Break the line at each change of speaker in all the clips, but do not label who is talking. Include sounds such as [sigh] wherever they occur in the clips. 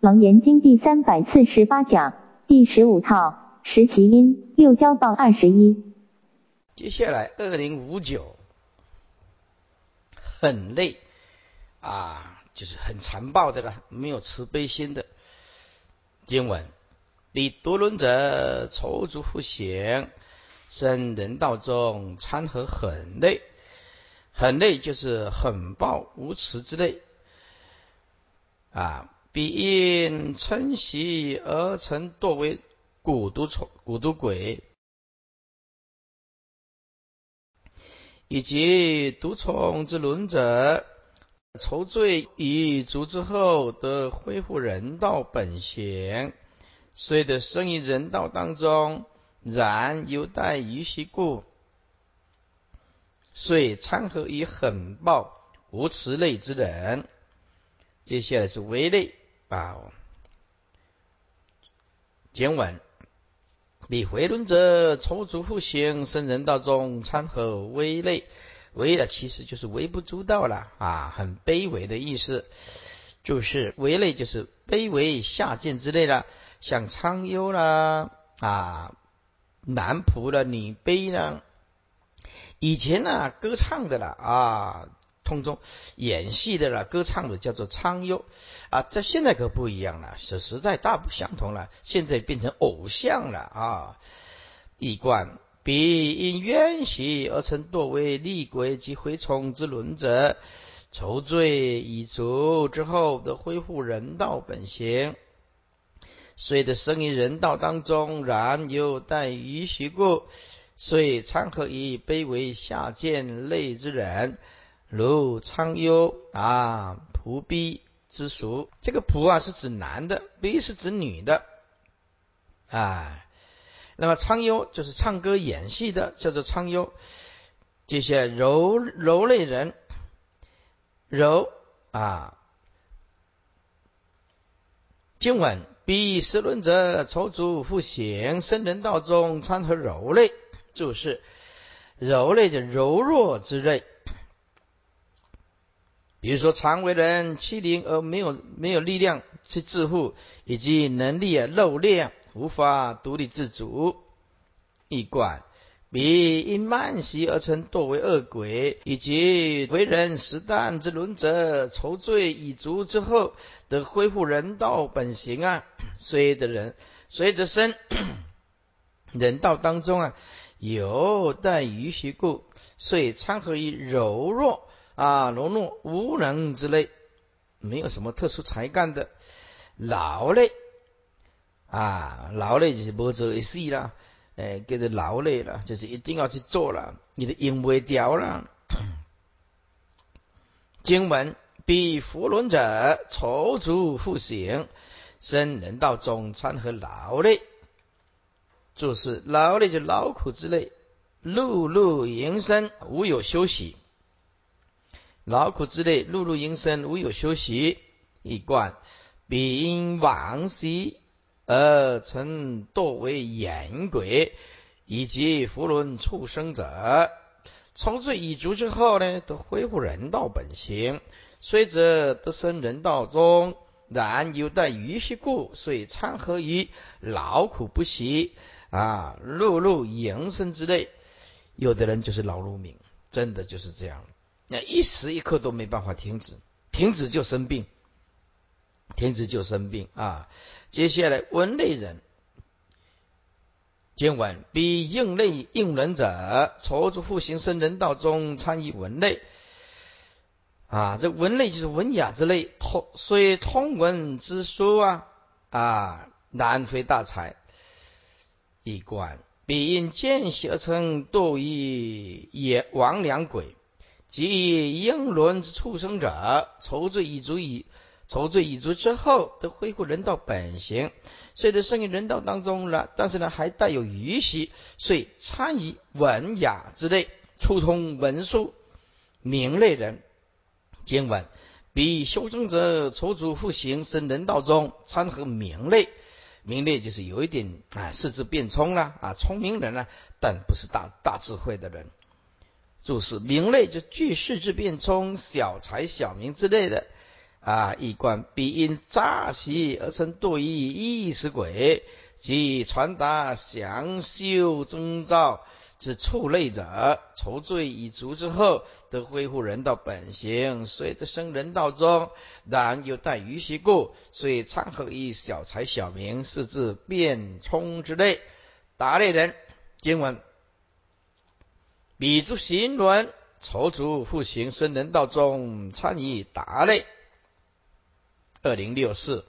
楞严经第三百四十八讲第十五套十其因六交报二十一。
接下来二零五九，很累啊，就是很残暴的了，没有慈悲心的经文。彼独轮者踌躇不行，生人道中参合很累，很累就是很暴无慈之类啊。彼因嗔习而成堕为蛊毒虫、蛊毒鬼，以及毒虫之轮者，愁罪已足之后，得恢复人道本性，虽得生于人道当中，然犹待于习故，遂参合于狠暴无慈类之人。接下来是为类。啊，简文，彼回轮者，踌躇复行，生人道中，参合微类，微了其实就是微不足道了啊，很卑微的意思，就是微类就是卑微下贱之类的，像苍幽啦啊，男仆了，女卑呢，以前呢歌唱的了啊。空中演戏的了，歌唱的叫做苍幽啊，在现在可不一样了，是实在大不相同了。现在变成偶像了啊！一贯彼因冤习而成堕为厉鬼及蛔虫之轮者，酬罪已足之后的恢复人道本性，虽得生于人道当中，然又待于习故，遂参合以卑微下贱类之人。如苍幽啊，仆逼之俗，这个仆啊是指男的，逼是指女的啊。那么苍幽就是唱歌演戏的，叫做苍幽。这些柔柔类人，柔啊。今晚逼十论者，筹足复行，生人道中参合柔类，就是柔类的柔弱之类。比如说，常为人欺凌而没有没有力量去自护，以及能力啊漏劣，无法独立自主。一贯彼因慢习而成堕为恶鬼，以及为人实旦之伦者，愁罪已足之后，得恢复人道本性啊。[coughs] 虽得人，虽得生 [coughs] 人道当中啊，有待于习故，遂参合于柔弱。啊，懦弱无能之类，没有什么特殊才干的劳累啊，劳累就是不做一事啦，哎，叫做劳累了，就是一定要去做了，你的应不掉了。经文比佛轮者踌躇复行，生人道中参和劳累，就是劳累就劳苦之类，碌碌营生，无有休息。劳苦之类，碌碌营生，无有休息。一贯彼因往昔而成堕为眼鬼，以及福轮畜生者，从此已足之后呢，都恢复人道本性。虽则得生人道中，然有待余习故，遂参合于劳苦不息啊，碌碌营生之类。有的人就是劳碌命，真的就是这样。那一时一刻都没办法停止，停止就生病，停止就生病啊！接下来文类人，今晚比应类应人者，踌躇复行生人道中参与文类啊！这文类就是文雅之类，通虽通文之书啊啊，难非大才。一观彼因见习而成堕于也亡良鬼。即英伦之畜生者，愁罪已足矣。愁罪已足之后，得恢复人道本性，虽得生于人道当中了，但是呢，还带有余习，遂参与文雅之类，初通文书名类人经文。比修正者踌躇复行，生人道中参合名类，名类就是有一点啊，四肢变聪了啊，聪明人呢，但不是大大智慧的人。注释名类就具世之变冲、小才小名之类的啊，一观。必因诈习而成堕于意识鬼，即传达祥修征兆之畜类者，酬罪已足之后，得恢复人道本性，虽得生人道中，然又待于习故，虽参合于小才小名，是自变充之类。达类人经文，彼诸行轮，愁足复行生人道中，参与达类。二零六四，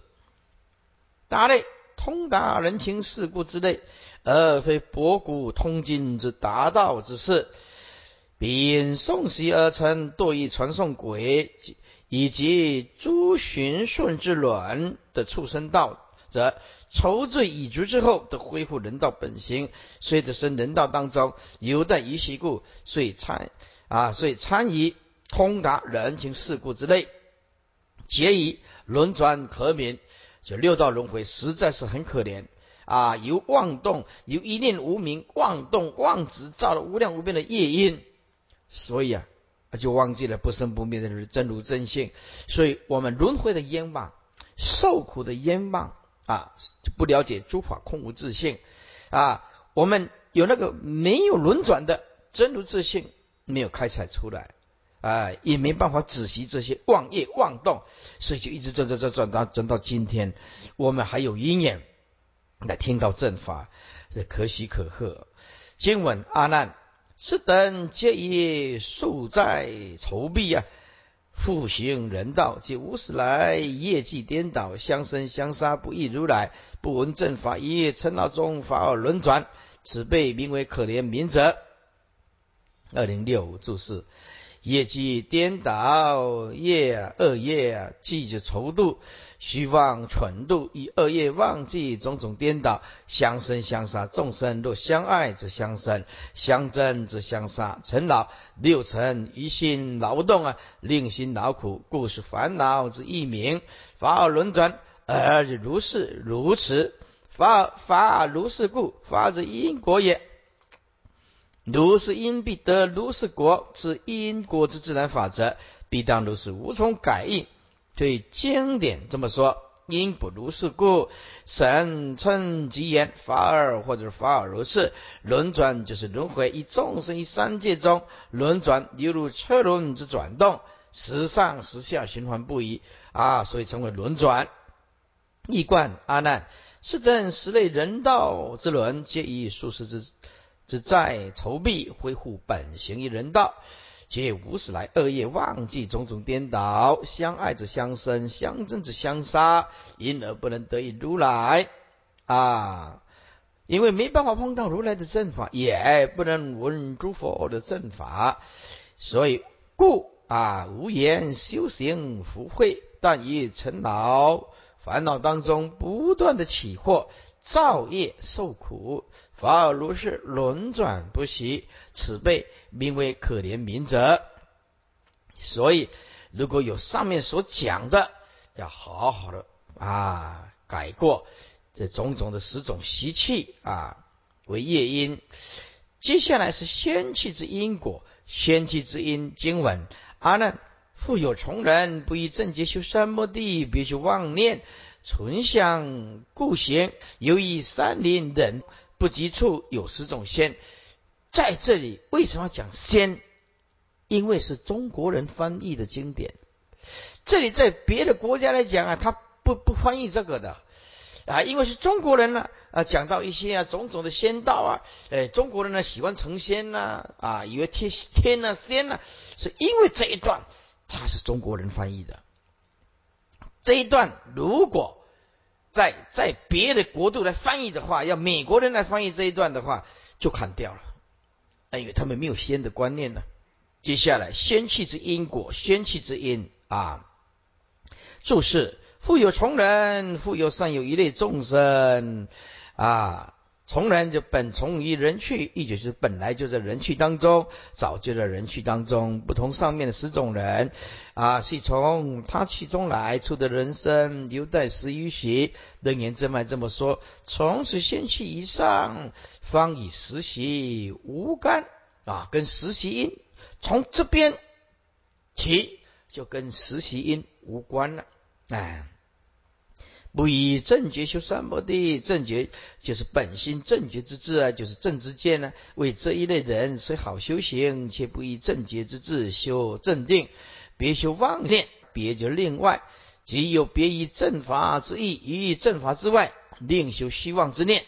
达类通达人情世故之类，而非博古通今之达道之事。并诵习而成堕意传送轨，以及诸循顺之伦的畜生道，则愁罪已足之后，得恢复人道本性。虽得生人道当中，犹待于习故，遂参啊，遂参与通达人情世故之类，皆以。轮转可免，就六道轮回实在是很可怜啊！由妄动，由一念无明妄动妄执造了无量无边的业因，所以啊，他就忘记了不生不灭的真如真性。所以我们轮回的冤枉，受苦的冤枉啊，不了解诸法空无自性啊。我们有那个没有轮转的真如自性，没有开采出来。啊，也没办法仔细这些妄业妄动，所以就一直转转转转到转到今天，我们还有因缘来听到正法，这可喜可贺。经文阿难，是等皆以数在筹备啊，复行人道，即无始来业绩颠倒，相生相杀，不亦如来？不闻正法，一夜称道中，法而轮转，此辈名为可怜民者。二零六五注释。业绩颠倒，业恶业记着愁度，虚妄蠢度，以恶业忘记种种颠倒，相生相杀。众生若相爱则相生，相争则相杀。尘劳六尘一心劳动啊，令心劳苦，故是烦恼之一名。法而轮转，而如是如此。法法如是故，法之因果也。如是因必得如是果，是因果之自然法则，必当如是，无从改应。对经典这么说，因不如是故，神称即言法尔或者法尔如是轮转，就是轮回，以众生于三界中轮转，犹如车轮之转动，时上时下循环不已啊，所以称为轮转。一贯阿难，是等十类人道之轮，皆以数十之。是在筹备恢复本行于人道，皆无始来恶业忘记种种颠倒，相爱之相生，相争之相杀，因而不能得以如来啊！因为没办法碰到如来的正法，也不能闻诸佛的正法，所以故啊无言修行福慧，但以尘劳烦恼当中不断的起惑。造业受苦，法尔如是轮转不息，此辈名为可怜民者。所以，如果有上面所讲的，要好好的啊改过这种种的十种习气啊为业因。接下来是仙气之因果，仙气之因经文。阿难，复有从人不以正觉修三摩地，必须妄念。存想故行，由于山林人不及处有十种仙，在这里为什么讲仙？因为是中国人翻译的经典。这里在别的国家来讲啊，他不不翻译这个的啊，因为是中国人呢啊，讲到一些啊种种的仙道啊，哎，中国人呢喜欢成仙呐啊，以为天天呐仙呐，是因为这一段他是中国人翻译的。这一段如果在在别的国度来翻译的话，要美国人来翻译这一段的话，就砍掉了，因为他们没有先的观念呢。接下来，先气之因果，先气之因啊。注释：富有从人，富有善有一类众生啊。从人就本从于人去，意就是本来就在人去当中，早就在人去当中。不同上面的十种人啊，是从他去中来出的人生，留待十余习。楞严正脉这么说：从此先去以上，方以实习无干啊，跟实习因从这边起就跟实习因无关了。哎，不以正觉修三摩地，正觉就是本心正觉之智啊，就是正知见呢。为这一类人，虽好修行，却不以正觉之智修正定，别修妄念，别就另外，即有别于正法之意，于正法之外，另修虚妄之念，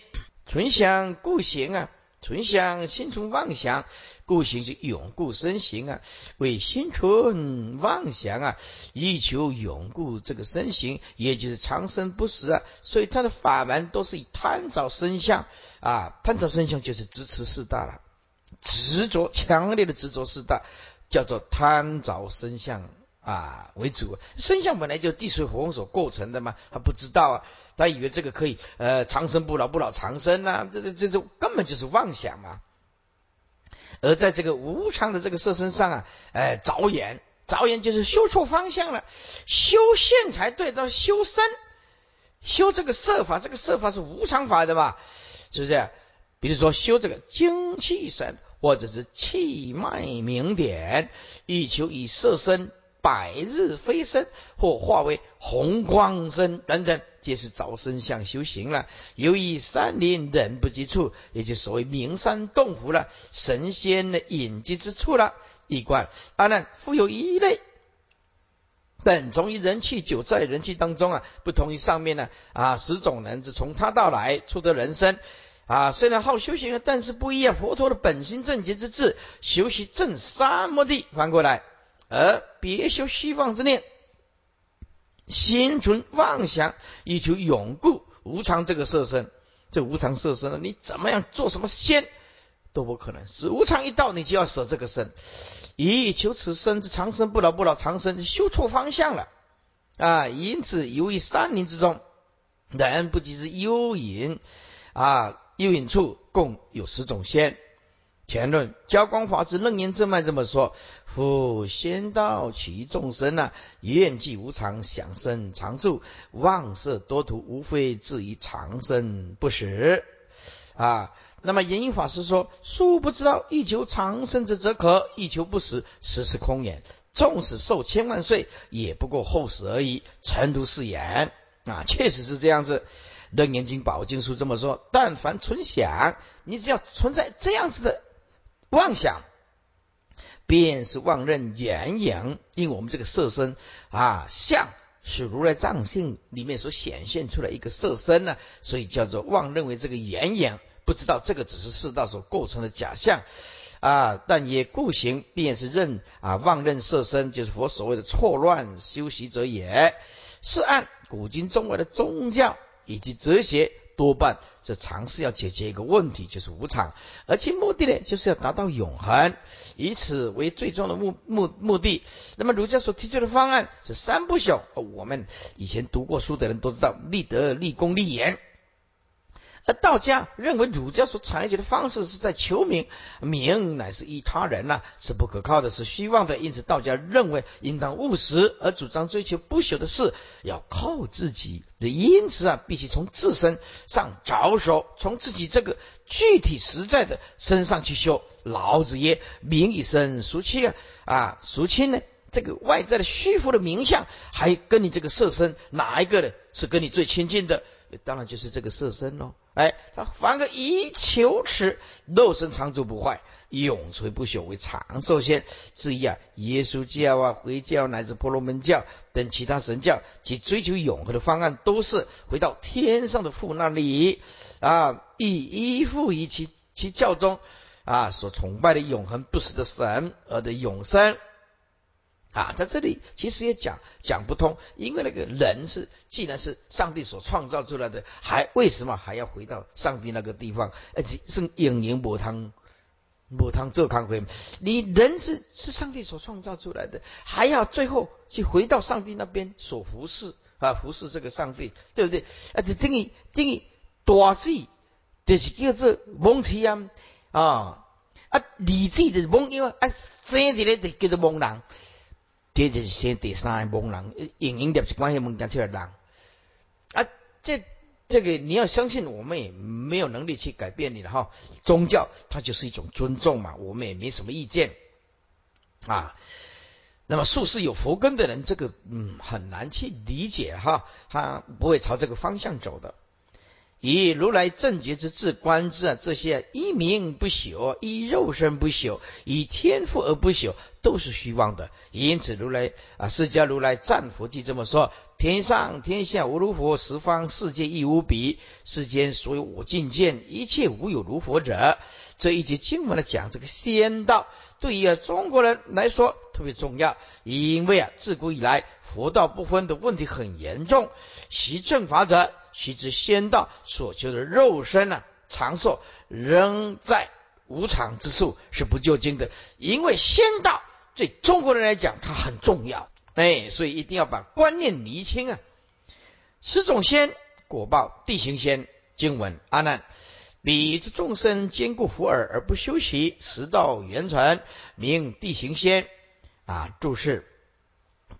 存想故行啊，存想心存妄想。故行是永固身形啊，为心存妄想啊，以求永固这个身形，也就是长生不死啊。所以他的法门都是以贪着身相啊，贪着身相就是支持四大了，执着强烈的执着四大，叫做贪着身相啊为主。身相本来就地水火风所构成的嘛，他不知道啊，他以为这个可以呃长生不老不老长生呐，这这这这根本就是妄想嘛。而在这个无常的这个色身上啊，哎，着眼，着眼就是修错方向了，修现才对，到修身，修这个色法，这个色法是无常法的吧？是不是？比如说修这个精气神，或者是气脉明点，欲求以色身。百日飞升，或化为红光身等等，皆是早生相修行了。由于山林人不及处，也就所谓名山洞府了，神仙的隐居之处了。一观当然复有一类，本从于人气，久在人气当中啊，不同于上面呢啊十种人，是从他到来，出得人生啊。虽然好修行了，但是不一样。佛陀的本心正觉之智，修习正三摩地，翻过来。而别修希望之念，心存妄想，以求永固无常这个色身。这无常色身呢，你怎么样做什么仙都不可能。是无常一到，你就要舍这个身，以求此身之长生不老不老长生，修错方向了啊！因此，由于山林之中，人不及之幽隐啊，幽隐处共有十种仙。前论交光法之楞严正脉这么说：夫仙道其众生啊，愿济无常，想生常住，妄色多图，无非至于长生不死啊。那么延音法师说：殊不知道，欲求长生者则可，欲求不死，实是空言。纵使寿千万岁，也不过后死而已。诚如是言啊，确实是这样子。楞严经宝经书这么说：但凡存想，你只要存在这样子的。妄想，便是妄认原影，因为我们这个色身啊，相是如来藏性里面所显现出来一个色身呢，所以叫做妄认为这个原影，不知道这个只是世道所构成的假象啊，但也故行，便是认啊妄认色身，就是佛所谓的错乱修习者也，是按古今中外的宗教以及哲学。多半是尝试要解决一个问题，就是无常，而其目的呢，就是要达到永恒，以此为最终的目目目的。那么儒家所提出的方案是三不朽，我们以前读过书的人都知道，立德、立功、立言。而道家认为儒家所采取的方式是在求名，名乃是依他人呐，是不可靠的，是虚妄的。因此，道家认为应当务实，而主张追求不朽的事要靠自己。因此啊，必须从自身上着手，从自己这个具体实在的身上去修。老子曰：“名以身孰亲啊？啊，孰亲呢？这个外在的虚浮的名相，还跟你这个色身哪一个呢？是跟你最亲近的？当然就是这个色身喽。”哎，他凡个以求持肉身长住不坏，永垂不朽为长寿仙。至于啊，耶稣教啊、回教乃至婆罗门教等其他神教，其追求永恒的方案，都是回到天上的父那里啊，以依附于其其教中啊所崇拜的永恒不死的神而的永生。啊，在这里其实也讲讲不通，因为那个人是既然是上帝所创造出来的，还为什么还要回到上帝那个地方？而且是影影母汤母汤做康辉，你人是是上帝所创造出来的，还要最后去回到上帝那边所服侍啊，服侍这个上帝，对不对？而且等于等于大智就是叫做蒙奇啊啊啊，理智就是蒙，因为啊生一个就叫做蒙人。这就是先第三个蒙人，影影碟是关系蒙讲出来人啊，这这个你要相信，我们也没有能力去改变你的哈。宗教它就是一种尊重嘛，我们也没什么意见啊。那么术士有佛根的人，这个嗯很难去理解哈，他不会朝这个方向走的。以如来正觉之智观之啊，这些一名不朽，一肉身不朽，以天赋而不朽，都是虚妄的。因此，如来啊，释迦如来赞佛记这么说：天上天下无如佛，十方世界亦无比。世间所有我境界，一切无有如佛者。这一节经文来讲，这个仙道对于中国人来说特别重要，因为啊，自古以来佛道不分的问题很严重。习正法者。须知仙道所求的肉身呢，长寿仍在无常之处，是不究竟的。因为仙道对中国人来讲，它很重要，哎，所以一定要把观念厘清啊。十种仙果报地行仙经文阿难，彼之众生坚固福耳而不修习，十道圆传名地行仙啊。注释：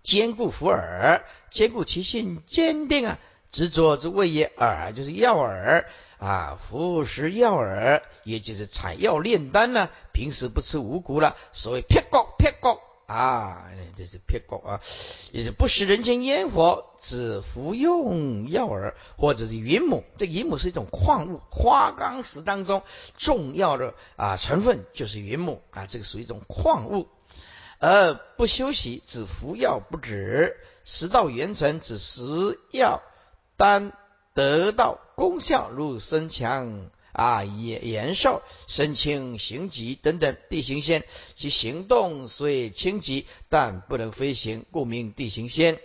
坚固福耳，坚固其心坚定啊。执着之谓也，耳就是药饵啊，服食药饵，也就是采药炼丹呢。平时不吃五谷了，所谓撇国撇国啊，这是撇国啊，也是不食人间烟火，只服用药饵或者是云母。这云母是一种矿物，花岗石当中重要的啊成分就是云母啊，这个属于一种矿物，而不休息，只服药不止，食道元成，只食药。当得到功效，如身强啊、延延寿、身轻、行疾等等地形仙，其行动虽轻疾，但不能飞行，故名地形仙。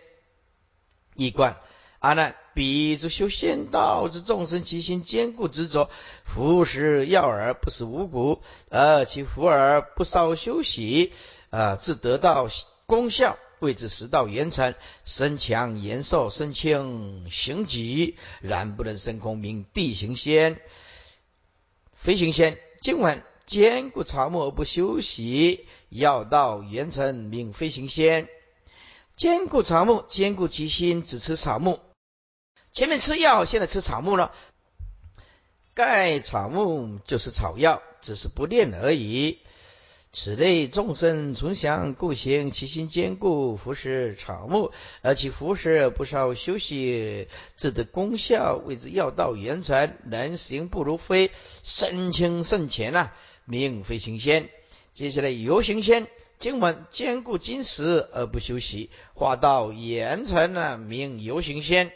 一观阿难，彼之修仙道之众生，其心坚固执着，服食药而不食五谷，而其服而不少休息，啊，自得到功效。谓之食道圆成，身强延寿，身轻行疾，然不能升空，名地行仙、飞行仙。今晚坚固草木而不休息，要道圆成，名飞行仙。坚固草木，坚固其心，只吃草木。前面吃药，现在吃草木了。盖草木就是草药，只是不练而已。此类众生存想故行，其心坚固，服食草木，而其服食不稍休息，自得功效，谓之药道圆成。人行不如飞，身轻胜前啊，名飞行仙。接下来游行仙，经文坚固金石而不休息，化道圆成呢，名游行仙。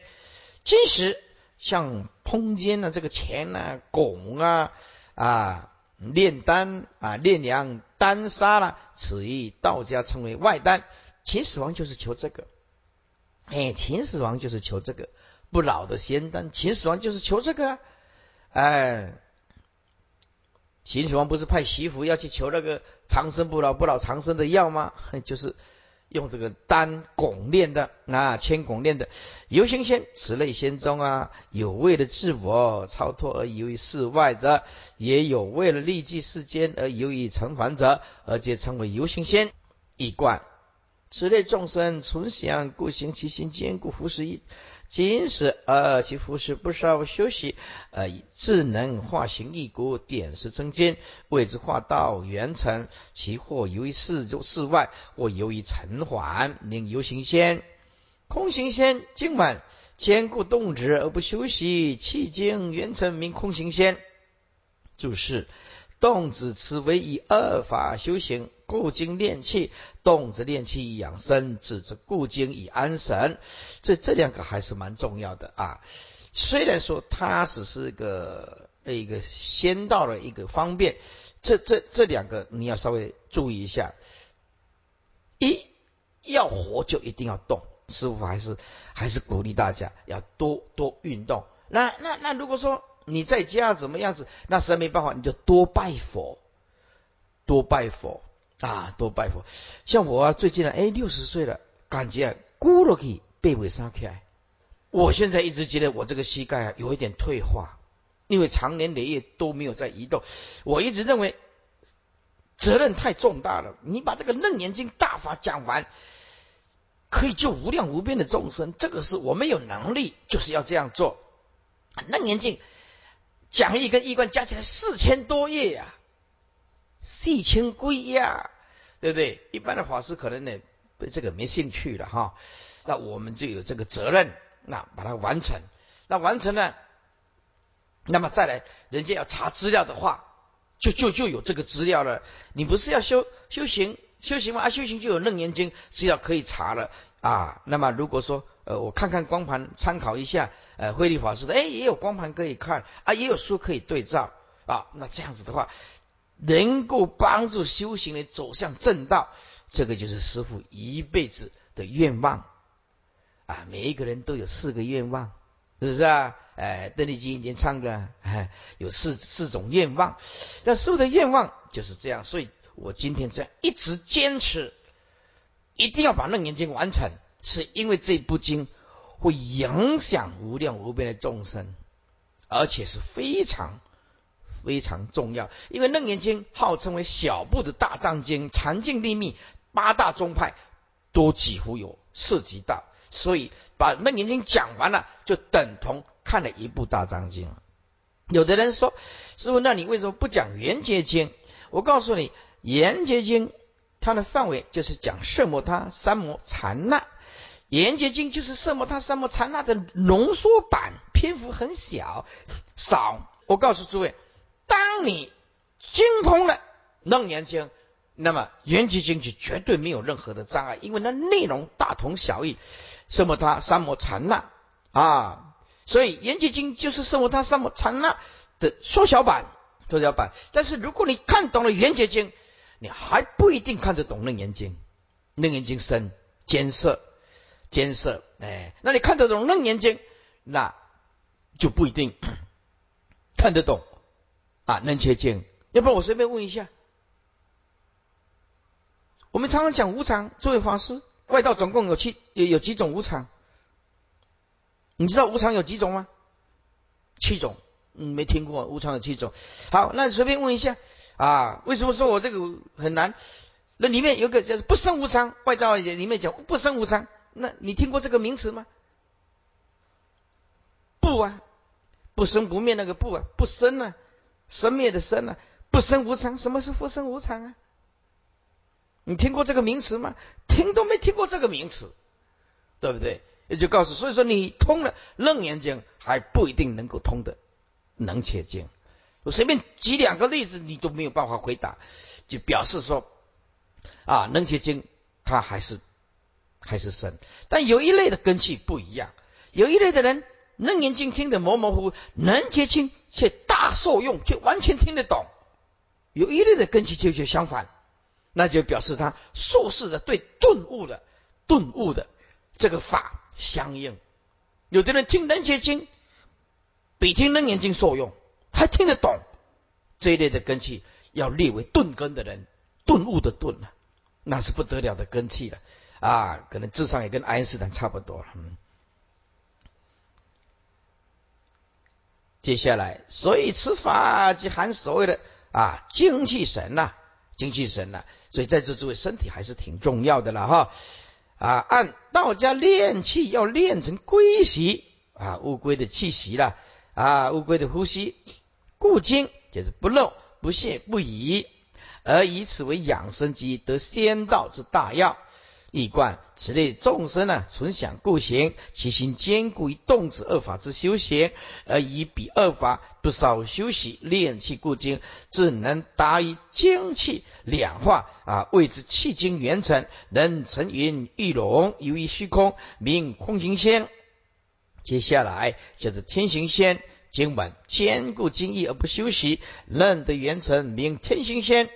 金石像通奸的这个钱啊、汞啊啊。炼丹啊，炼粮丹砂了，此一道家称为外丹。秦始皇就是求这个，哎，秦始皇就是求这个不老的仙丹。秦始皇就是求这个，哎，秦始皇不是派徐福要去求那个长生不老、不老长生的药吗？[laughs] 就是。用这个丹汞炼的啊，铅汞炼的游行仙，此类仙中啊，有为了自我超脱而游于世外者，也有为了利济世间而游于成凡者，而皆称为游行仙一贯。此类众生存想故行其心坚固，服食一。今时而其服饰不稍休息，呃，智能化形一股，点石成金，谓之化道圆成。其或由于世中世外，或由于尘缓，名游行仙、空行仙。今晚坚固动止而不休息，气经圆成，名空行仙。注释。动止此为以二法修行，固精炼气；动则炼气以养生，止则固精以安神。所以这两个还是蛮重要的啊。虽然说它只是一个一个仙道的一个方便，这这这两个你要稍微注意一下。一要活就一定要动，师傅还是还是鼓励大家要多多运动。那那那如果说。你在家怎么样子？那实在没办法，你就多拜佛，多拜佛啊，多拜佛。像我啊，最近呢，哎，六十岁了，感觉骨了可以背尾伤开。我现在一直觉得我这个膝盖啊有一点退化，因为长年累月都没有在移动。我一直认为责任太重大了。你把这个楞严经大法讲完，可以救无量无边的众生。这个是我们有能力，就是要这样做。楞严经。讲义跟义观加起来四千多页呀，四千归呀，对不对？一般的法师可能呢对这个没兴趣了哈，那我们就有这个责任，那把它完成。那完成了，那么再来，人家要查资料的话，就就就有这个资料了。你不是要修修行修行吗？啊，修行就有楞严经资料可以查了啊。那么如果说呃，我看看光盘，参考一下呃，慧律法师的，哎，也有光盘可以看啊，也有书可以对照啊。那这样子的话，能够帮助修行人走向正道。这个就是师傅一辈子的愿望啊！每一个人都有四个愿望，是不是啊？哎，邓丽君以前唱的，哎，有四四种愿望。那师傅的愿望就是这样，所以我今天这样一直坚持，一定要把《楞严经》完成，是因为这部经会影响无量无边的众生，而且是非常。非常重要，因为《楞严经》号称为小部的大藏经，禅净立密八大宗派都几乎有涉及到，所以把《楞严经》讲完了，就等同看了一部大藏经。有的人说：“师傅，那你为什么不讲《圆觉经》？”我告诉你，《圆觉经》它的范围就是讲色摩他三摩禅那，《圆觉经》就是色摩他三摩禅那的浓缩版，篇幅很小少。我告诉诸位。当你精通了《楞严经》，那么《圆寂经》就绝对没有任何的障碍，因为那内容大同小异。什么他三摩禅那啊，所以《圆寂经》就是什么他三摩禅那的缩小版、缩小版。但是如果你看懂了《圆觉经》，你还不一定看得懂《楞严经》。《楞严经》深艰涩，艰涩。哎，那你看得懂《楞严经》，那就不一定看得懂。啊，能切经，要不然我随便问一下。我们常常讲无常，作为法师，外道总共有七有有几种无常？你知道无常有几种吗？七种，嗯，没听过，无常有七种。好，那随便问一下啊，为什么说我这个很难？那里面有个叫不生无常，外道也里面讲不生无常，那你听过这个名词吗？不啊，不生不灭那个不啊，不生啊。生灭的生呢？不生无常，什么是不生无常啊？你听过这个名词吗？听都没听过这个名词，对不对？也就告诉，所以说你通了《楞严经》还不一定能够通的《能切经》。我随便举两个例子，你都没有办法回答，就表示说啊，《能切经》它还是还是生，但有一类的根器不一样，有一类的人。楞严经听得模模糊糊，能结经却大受用，却完全听得懂。有一类的根基就就相反，那就表示他受事的对顿悟的顿悟的这个法相应。有的人听能结经比听楞严经受用，还听得懂。这一类的根气要列为顿根的人，顿悟的顿啊，那是不得了的根气了啊！可能智商也跟爱因斯坦差不多。嗯。接下来，所以此法即含所谓的啊精气神呐，精气神呐。所以在这诸位身体还是挺重要的了哈。啊，按道家练气要练成龟息啊，乌龟的气息了啊，乌龟的呼吸，故精就是不漏不泄不已，而以此为养生及得仙道之大药。一贯此类众生呢，存想故行，其心坚固于动止二法之修行，而以彼二法不少修习练气固精，自能达于精气两化啊，谓之气精元成，能成云玉龙，游于虚空，名空行仙。接下来就是天行仙，今晚坚固精义而不休息，能得元成，名天行仙。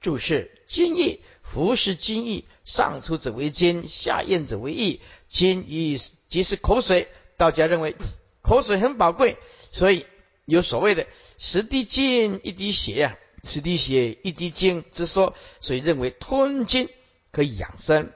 注释精义。服食精液，上出者为精，下咽者为液。精液即是口水，道家认为口水很宝贵，所以有所谓的十滴精一滴血呀，十滴血一滴精之说，所以认为吞精可以养生。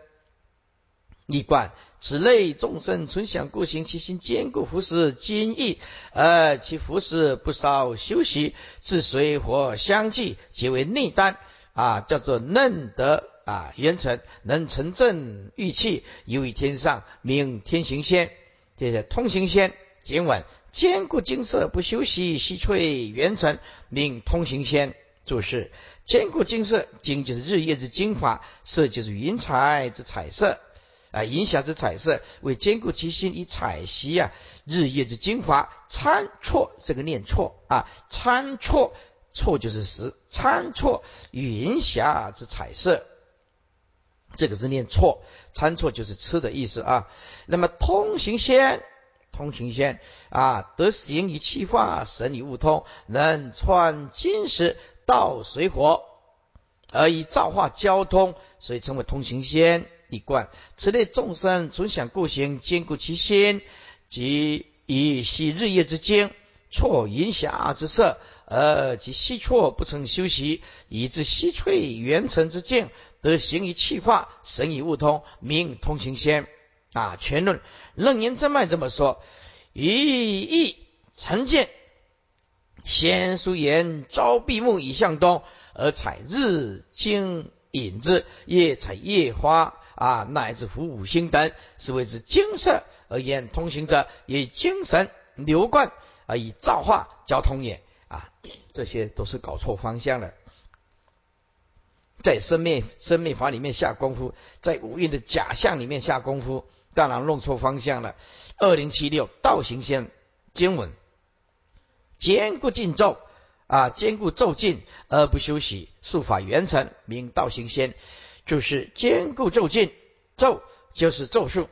一贯此类众生存想故行，其心坚固，服食精液，而其服食不少休息，自水火相继，皆为内丹。啊，叫做嫩德啊，元成能成正玉气，游于天上，名天行仙。这是通行仙，经文坚固金色不休息，细翠元成，名通行仙。注释：坚固金色，金就是日月之精华，色就是云彩之彩色。啊，银霞之彩色，为坚固其心以采习啊日夜之精华。参错这个念错啊，参错错就是实，参错云霞之彩色，这个是念错，参错就是吃的意思啊。那么通行仙，通行仙啊，得行以气化，神以物通，能穿金石，道水火，而以造化交通，所以称为通行仙。一贯，此类众生总想故行，兼顾其心，即以息日夜之精，错云霞之色，而其息错不曾休息，以致息萃元成之境，得行于气化，神以物通，名通行仙。啊，全论楞严真脉这么说：一意成见，先书言朝闭目以向东，而采日精引之，夜采夜花。啊，乃至服五星等，是谓之精色而言通行者，以精神流贯而以造化交通也。啊，这些都是搞错方向了。在生命生命法里面下功夫，在五蕴的假象里面下功夫，当然弄错方向了。二零七六道行仙经文，坚固禁咒啊，坚固咒禁而不休息，术法圆成，名道行仙。就是坚固咒禁，咒就是咒术，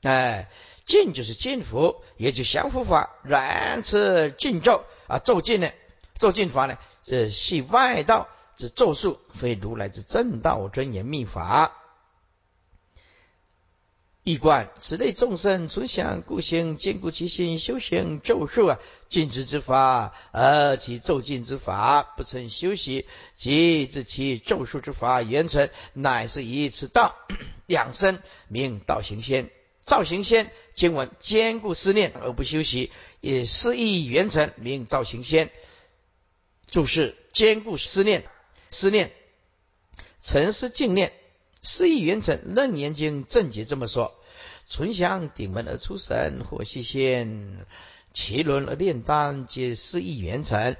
哎，禁就是禁符，也就降伏法。然此禁咒啊，咒禁呢，咒禁法呢，是系外道之咒术，非如来之正道真言秘法。一观此类众生存想故行，坚固其心，修行咒术啊，禁止之法，而其咒禁之法不曾修习，即知其咒术之法原成，乃是以此道养生，名道行仙。造行仙经文坚固思念而不休息，以思意圆成，名造行仙。注释：坚固思念，思念，沉思静念。四意圆成，楞严经正解这么说：存想顶门而出神，或细仙其轮而炼丹，皆四意圆成。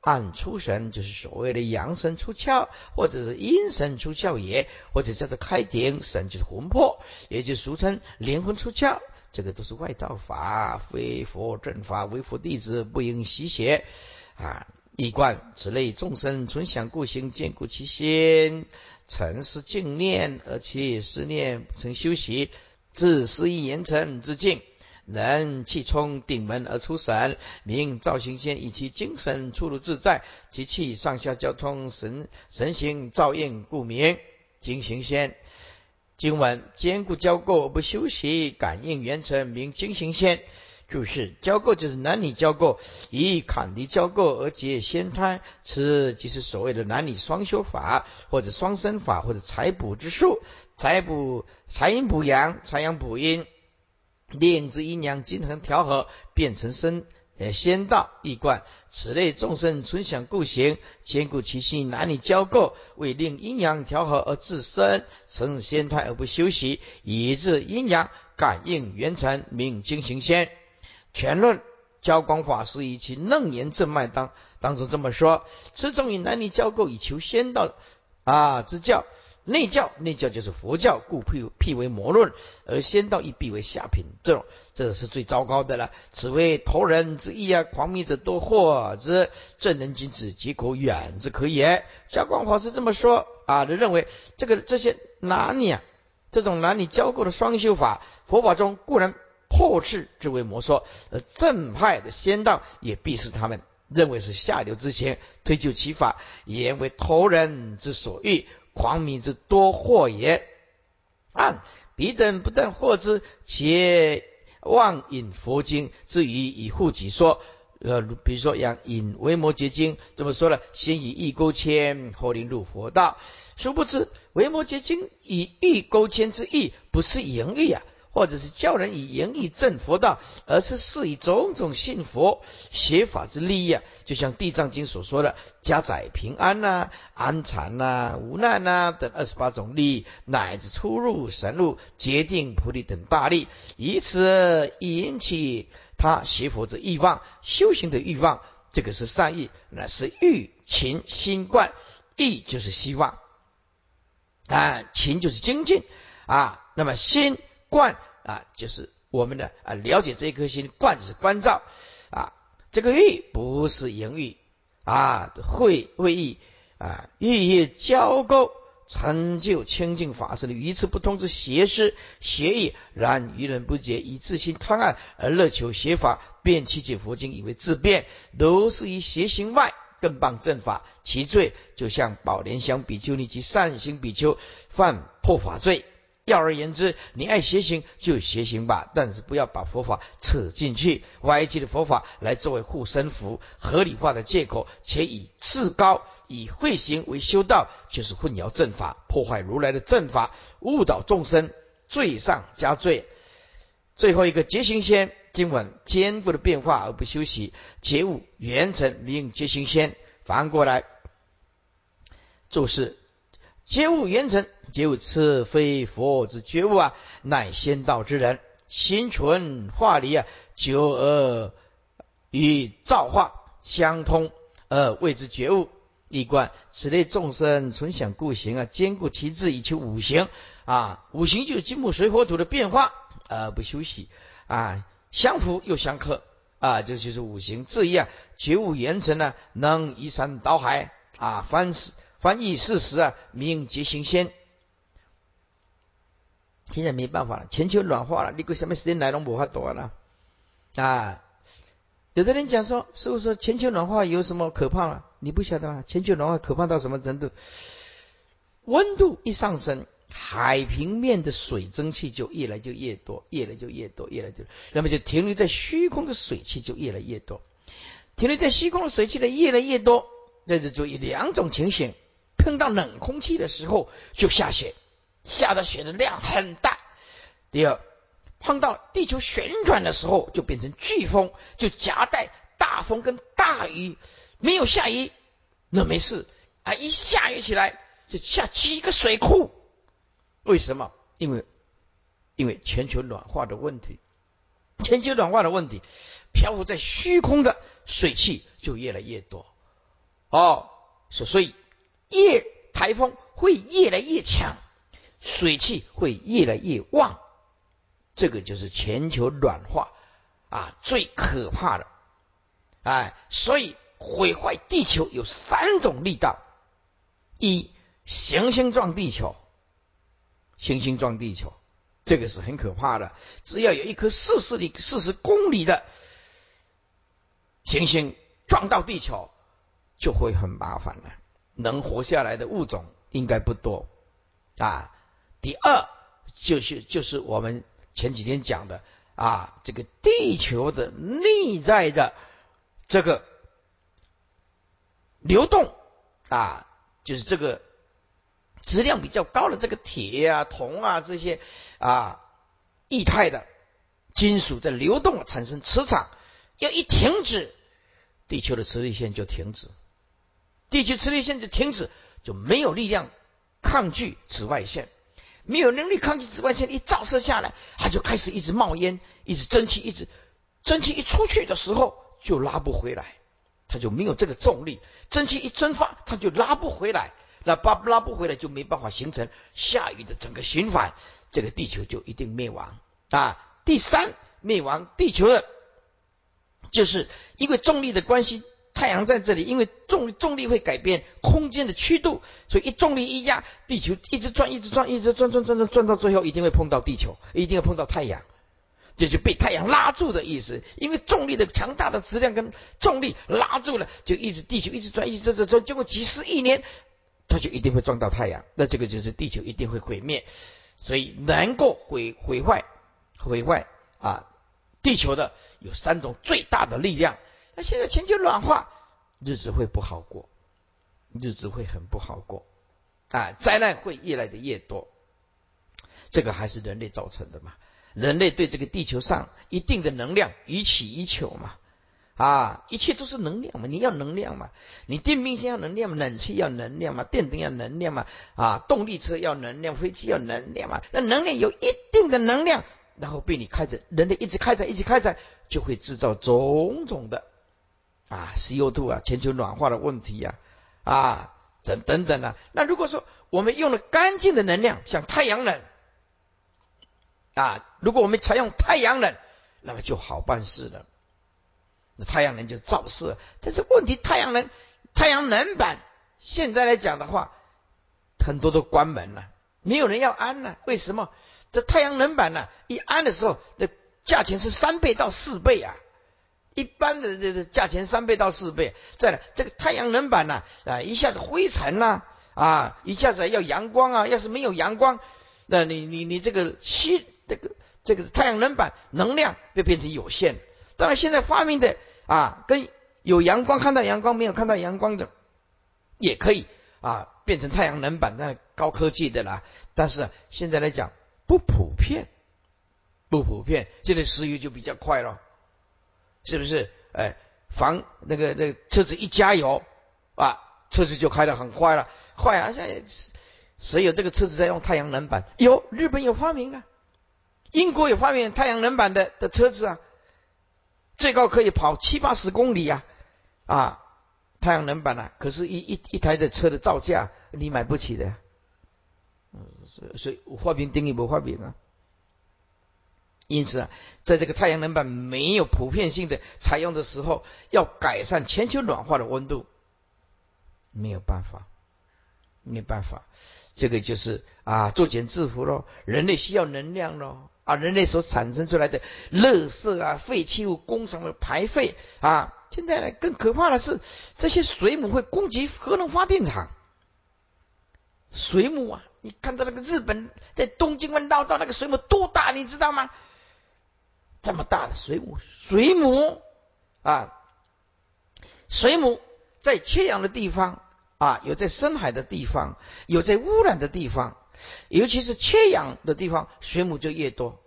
按出神就是所谓的阳神出窍，或者是阴神出窍也，或者叫做开顶神就是魂魄，也就俗称灵魂出窍。这个都是外道法，非佛正法，为佛弟子不应习学啊。一贯此类众生存想故行，坚固其心。曾是静念，而其思念不曾休息，自思意言成之境，能气冲顶门而出神，名造行仙，以其精神出入自在，其气上下交通，神神行照应，故名精行仙。经文坚固交构不休息，感应圆成，名精行仙。注释：交媾就是男女交媾，以坎离交媾而结仙胎，此即是所谓的男女双修法，或者双生法，或者采补之术，采补财阴补阳，财阳补阴，令之阴阳均衡调和，变成生呃仙道一贯。此类众生存想故行，兼顾其心，男女交媾，为令阴阳调和而自身成仙胎而不休息，以致阴阳感应圆成，命精行仙。全论交光法师以其楞严正脉当当中这么说：此种以男女交构以求仙道啊之教，内教内教就是佛教，故辟辟为魔论；而仙道亦辟为下品。这种这是最糟糕的了。此为投人之意啊！狂迷者多惑之，正人君子皆可远之可也。交光法师这么说啊，就认为这个这些男女啊，这种男女交构的双修法，佛法中固然。后世之为魔说，而正派的仙道也必是他们认为是下流之行，推究其法，言为投人之所欲，狂迷之多惑也。按彼等不但惑之，且妄引佛经之语以护己说。呃，比如说像引《维摩诘经》这么说了，先以欲勾牵，后令入佛道。殊不知《维摩诘经》以欲勾牵之意，不是淫欲啊。或者是教人以言义正佛道，而是是以种种信佛学法之利益啊，就像《地藏经》所说的加载平安呐、安禅呐、无难呐等二十八种利益，乃至出入神路、决定菩提等大利，以此引起他学佛之欲望、修行的欲望，这个是善意，那是欲勤心贯，意就是希望啊，勤就是精进啊，那么心贯啊，就是我们的啊了解这一颗心，观是关照啊，这个欲不是言语啊，会会意啊，欲业交勾。成就清净法师的与此不通之邪师邪意，然愚人不解，以自心贪爱而乐求邪法，便曲解佛经以为自辩，都是以邪行外更谤正法，其罪就像宝莲香比丘尼及善行比丘犯破法罪。要而言之，你爱邪行就邪行吧，但是不要把佛法扯进去，歪曲的佛法来作为护身符、合理化的借口，且以自高以慧行为修道，就是混淆正法，破坏如来的正法，误导众生，罪上加罪。最后一个结行仙经文，坚固的变化而不休息，觉悟圆成名结行仙。反过来注释。觉悟圆成，觉悟此非佛之觉悟啊，乃仙道之人，心存化离啊，久而与造化相通，而谓之觉悟。一观此类众生存想故行啊，坚固其志以求五行啊，五行就是金木水火土的变化而不休息啊，相符又相克啊，这就是五行。这样觉悟圆成呢，能移山倒海啊，翻死。翻译事实啊，名即行先。现在没办法了，全球暖化了，你个什么时间来都无法多了啊！有的人讲说，师傅说全球暖化有什么可怕了？你不晓得啊，全球暖化可怕到什么程度？温度一上升，海平面的水蒸气就越来就越多，越来就越多，越来就那么就停留在虚空的水汽就越来越多，停留在虚空的水汽呢越来越多，这就注意两种情形。碰到冷空气的时候就下雪，下的雪的量很大。第二，碰到地球旋转的时候就变成飓风，就夹带大风跟大雨。没有下雨那没事啊，一下雨起来就下几个水库。为什么？因为因为全球暖化的问题，全球暖化的问题，漂浮在虚空的水汽就越来越多。哦，所所以。越台风会越来越强，水汽会越来越旺，这个就是全球暖化啊最可怕的哎，所以毁坏地球有三种力道：一行星撞地球，行星撞地球，这个是很可怕的。只要有一颗四十里、四十公里的行星撞到地球，就会很麻烦了。能活下来的物种应该不多啊。第二就是就是我们前几天讲的啊，这个地球的内在的这个流动啊，就是这个质量比较高的这个铁啊、铜啊这些啊液态的金属的流动产生磁场，要一停止，地球的磁力线就停止。地球磁力线就停止，就没有力量抗拒紫外线，没有能力抗拒紫外线，一照射下来，它就开始一直冒烟，一直蒸汽，一直蒸汽一出去的时候就拉不回来，它就没有这个重力，蒸汽一蒸发，它就拉不回来，那拉拉不回来就没办法形成下雨的整个循环，这个地球就一定灭亡啊！第三，灭亡地球的，就是因为重力的关系。太阳在这里，因为重重力会改变空间的曲度，所以一重力一压，地球一直转，一直转，一直转转转转转到最后，一定会碰到地球，一定要碰到太阳，这就被太阳拉住的意思。因为重力的强大的质量跟重力拉住了，就一直地球一直转，一直转转转，经过几十亿年，它就一定会撞到太阳，那这个就是地球一定会毁灭。所以能够毁毁坏毁坏啊地球的有三种最大的力量。那现在全球暖化，日子会不好过，日子会很不好过，啊，灾难会越来的越多，这个还是人类造成的嘛？人类对这个地球上一定的能量予取予求嘛？啊，一切都是能量嘛？你要能量嘛？你电冰箱要能量嘛？冷气要能量嘛？电灯要能量嘛？啊，动力车要能量，飞机要能量嘛？那能量有一定的能量，然后被你开着，人类一直开着，一直开着，就会制造种种的。啊，CO2 啊，全球暖化的问题呀，啊，等等等啊。那如果说我们用了干净的能量，像太阳能啊，如果我们采用太阳能，那么就好办事了。那太阳能就照射，但是问题太阳能太阳能板现在来讲的话，很多都关门了，没有人要安了。为什么？这太阳能板呢，一安的时候，那价钱是三倍到四倍啊！一般的这个价钱三倍到四倍。再来，这个太阳能板呢，啊，一下子灰尘呐，啊，一下子要阳光啊，要是没有阳光，那你你你这个吸这个这个太阳能板能量就变成有限。当然，现在发明的啊，跟有阳光看到阳光，没有看到阳光的，也可以啊，变成太阳能板，那高科技的啦。但是现在来讲。不普遍，不普遍，现在石油就比较快了，是不是？哎，房那个那个车子一加油啊，车子就开得很快了，快啊！现在谁有这个车子在用太阳能板？有，日本有发明啊，英国有发明太阳能板的的车子啊，最高可以跑七八十公里呀，啊，太阳能板啊，可是，一一一台的车的造价你买不起的。所以发明定义不发明啊，因此啊，在这个太阳能板没有普遍性的采用的时候，要改善全球暖化的温度，没有办法，没办法，这个就是啊，作茧自缚咯。人类需要能量咯，啊，人类所产生出来的垃圾啊、废弃物、工厂的排废啊，现在呢，更可怕的是，这些水母会攻击核能发电厂，水母啊。你看到那个日本在东京湾捞到那个水母多大，你知道吗？这么大的水母，水母啊，水母在缺氧的地方啊，有在深海的地方，有在污染的地方，尤其是缺氧的地方，水母就越多，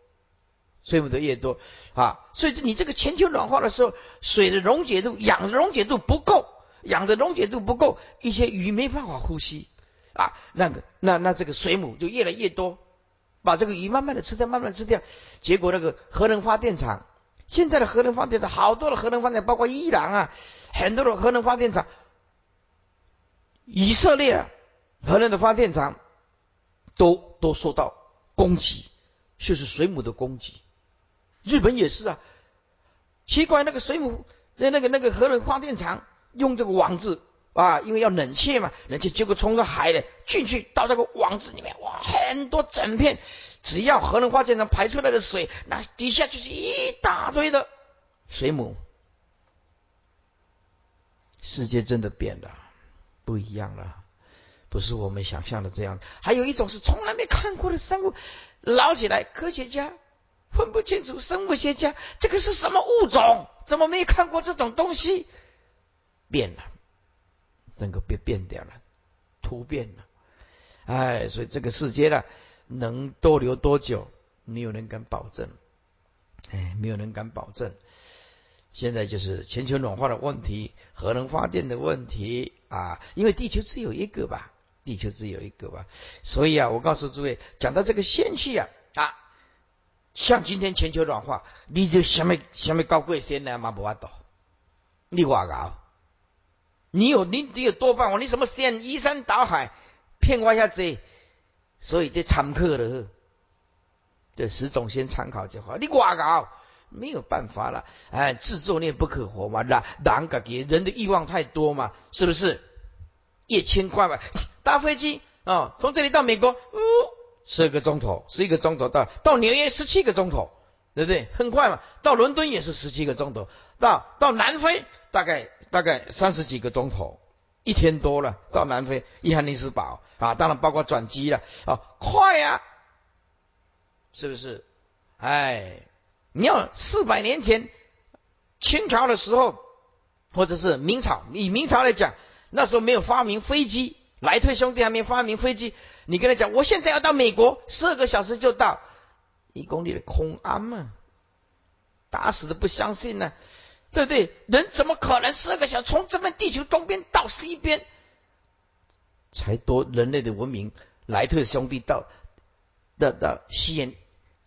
水母的越多啊。所以你这个全球暖化的时候，水的溶解度、氧的溶解度不够，氧的溶解度不够，一些鱼没办法呼吸。啊，那个，那那这个水母就越来越多，把这个鱼慢慢的吃掉，慢慢的吃掉，结果那个核能发电厂，现在的核能发电厂，好多的核能发电，包括伊朗啊，很多的核能发电厂，以色列核能的发电厂都都受到攻击，就是水母的攻击。日本也是啊，奇怪，那个水母在那个那个核能发电厂用这个网子。啊，因为要冷却嘛，冷却结果冲个海的进去到那个网子里面，哇，很多整片，只要核能发电厂排出来的水，那底下就是一大堆的水母。世界真的变了，不一样了，不是我们想象的这样。还有一种是从来没看过的生物，捞起来，科学家分不清楚，生物学家这个是什么物种？怎么没看过这种东西？变了。整个变变掉了，突变了，哎，所以这个世界呢，能多留多久，没有人敢保证，哎，没有人敢保证。现在就是全球暖化的问题，核能发电的问题啊，因为地球只有一个吧，地球只有一个吧，所以啊，我告诉诸位，讲到这个仙气啊啊，像今天全球暖化，你就什么什么高贵仙呢嘛不法懂，你话搞。你有你你有多棒我你什么先移山倒海骗我一下子，所以这参考了，这十种先参考就好。你挂搞没有办法了，哎，自作孽不可活嘛，人人个给人的欲望太多嘛，是不是？一千块吧，搭飞机啊，从这里到美国，哦，十二个钟头，十一个钟头到到纽约十七个钟头，对不对？很快嘛，到伦敦也是十七个钟头，到到南非。大概大概三十几个钟头，一天多了到南非伊汉尼斯堡啊，当然包括转机了啊，快呀，是不是？哎，你要四百年前清朝的时候，或者是明朝，以明朝来讲，那时候没有发明飞机，莱特兄弟还没发明飞机，你跟他讲，我现在要到美国，十二个小时就到，一公里的空安嘛，打死都不相信呢。对不对？人怎么可能十二个小时从这边地球东边到西边？才多人类的文明，莱特兄弟到的的西元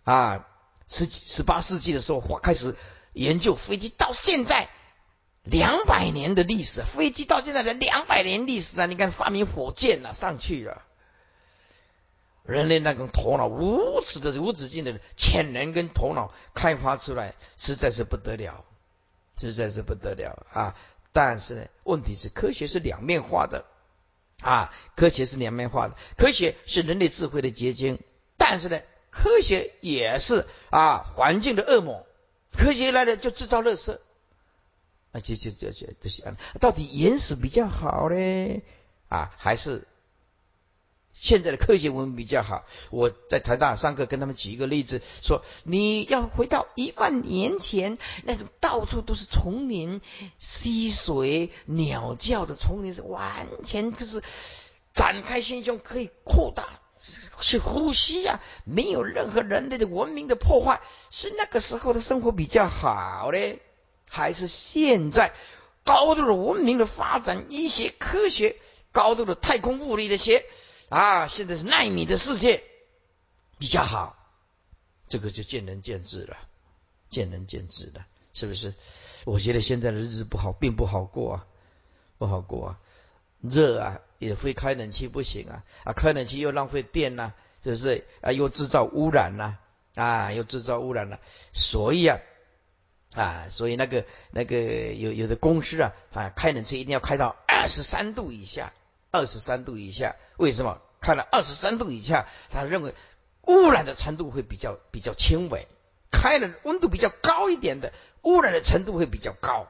啊十十八世纪的时候，开始研究飞机，到现在两百年的历史，飞机到现在的两百年历史啊！你看发明火箭了，上去了，人类那种头脑无耻的无止境的潜能跟头脑开发出来，实在是不得了，实在是不得了啊！但是呢，问题是科学是两面化的啊，科学是两面化的，科学是人类智慧的结晶，但是呢，科学也是啊环境的恶魔，科学来了就制造垃圾。啊，就就就就就想，到底原始比较好嘞？啊，还是现在的科学文明比较好？我在台大上课，跟他们举一个例子，说你要回到一万年前那种到处都是丛林、溪水、鸟叫的丛林，是完全就是展开心胸可以扩大去呼吸呀，没有任何人类的文明的破坏，是那个时候的生活比较好嘞。还是现在高度的文明的发展，医学科学高度的太空物理的学啊，现在是纳米的世界比较好，这个就见仁见智了，见仁见智了，是不是？我觉得现在的日子不好，并不好过啊，不好过啊，热啊，也会开冷气不行啊，啊，开冷气又浪费电呐，是不是？啊，又制造污染呐，啊，又制造污染了，所以啊。啊，所以那个那个有有的公司啊，啊，开冷气一定要开到二十三度以下，二十三度以下，为什么？开了二十三度以下，他认为污染的程度会比较比较轻微，开了温度比较高一点的，污染的程度会比较高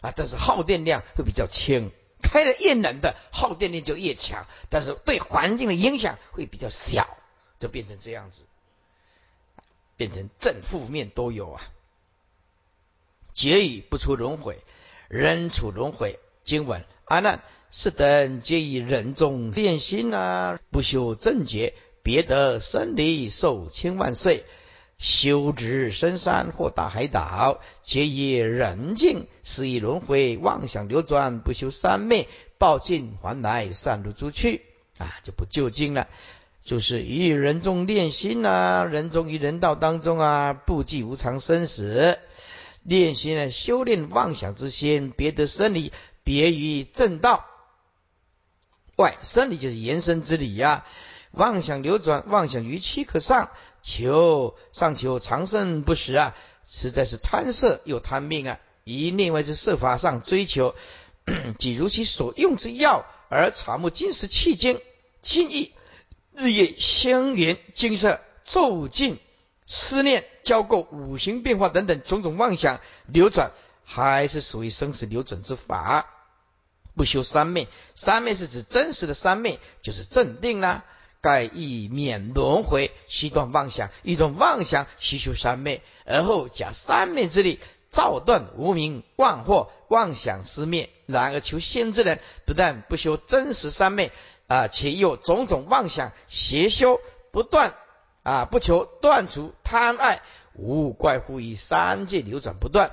啊，但是耗电量会比较轻，开的越冷的耗电量就越强，但是对环境的影响会比较小，就变成这样子，变成正负面都有啊。结语不出轮回，人处轮回。经文阿难，是等皆以人中炼心啊，不修正觉，别得生离寿千万岁。修至深山或大海岛，皆以人境，是以轮回妄想流转，不修三昧，报尽还来，散入诸趣啊，就不究竟了。就是以人中炼心啊，人中于人道当中啊，不计无常生死。练习呢，修炼妄想之心，别得生离，别于正道外。生理就是延伸之理呀。妄想流转，妄想于躯壳上，求上求长生不死啊，实在是贪色又贪命啊。以另外之设法上追求，[clears throat] 即如其所用之药，而草木金石气精，精益日夜相缘，金色骤进。思念、交构、五行变化等等种种妄想流转，还是属于生死流转之法。不修三昧，三昧是指真实的三昧，就是正定啦。盖亦免轮回，须断妄想，一种妄想须修三昧，而后假三昧之力，照断无名妄惑，妄想思灭。然而求仙之人，不但不修真实三昧啊，且又种种妄想邪修不断。啊，不求断除贪爱，无怪乎于三界流转不断。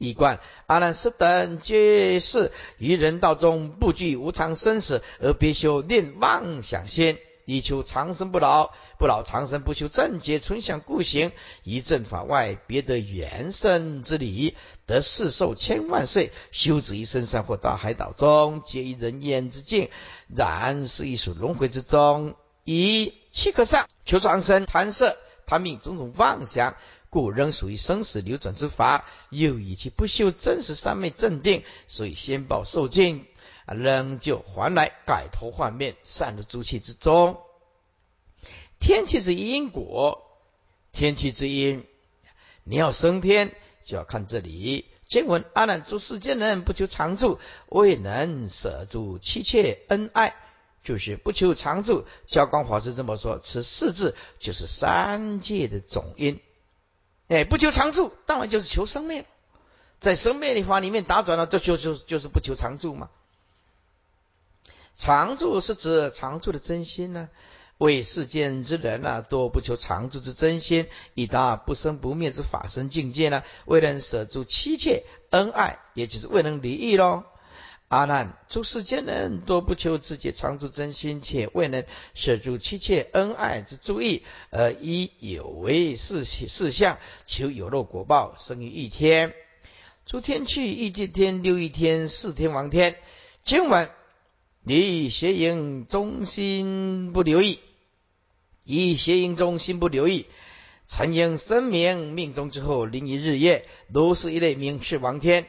一观阿难斯等皆是于人道中不惧无常生死，而别修念妄想心，以求长生不老。不老长生，不修正觉存想故行，以正法外，别得原生之理，得世寿千万岁。修止于深山或大海岛中，皆于人烟之境，然是一属轮回之中。以气壳上求长生贪色贪命种种妄想，故仍属于生死流转之法。又以其不修真实三昧正定，所以先报受尽，仍旧还来改头换面，散入诸气之中。天气之因果，天气之因，你要升天，就要看这里。经文阿难诸世间人不求长住，未能舍住妻妾恩爱。就是不求长住，教光法师这么说，此四字就是三界的总因。哎，不求长住，当然就是求生灭。在生灭的法里面打转了，这就就就是不求长住嘛。常住是指常住的真心呢？为世间之人呢，多不求常住之真心，以达不生不灭之法身境界呢？未能舍住妻妾恩爱，也就是未能离异喽。阿难，诸世间人多不求自己常住真心，且未能舍住妻妾恩爱之注意，而以有为事事相求有漏果报，生于一天。诸天去，欲界天、六欲天、四天王天。今晚你邪淫中心不留意，以邪淫中心不留意，残阴生明命中之后，临于日夜，都是一类名是王天。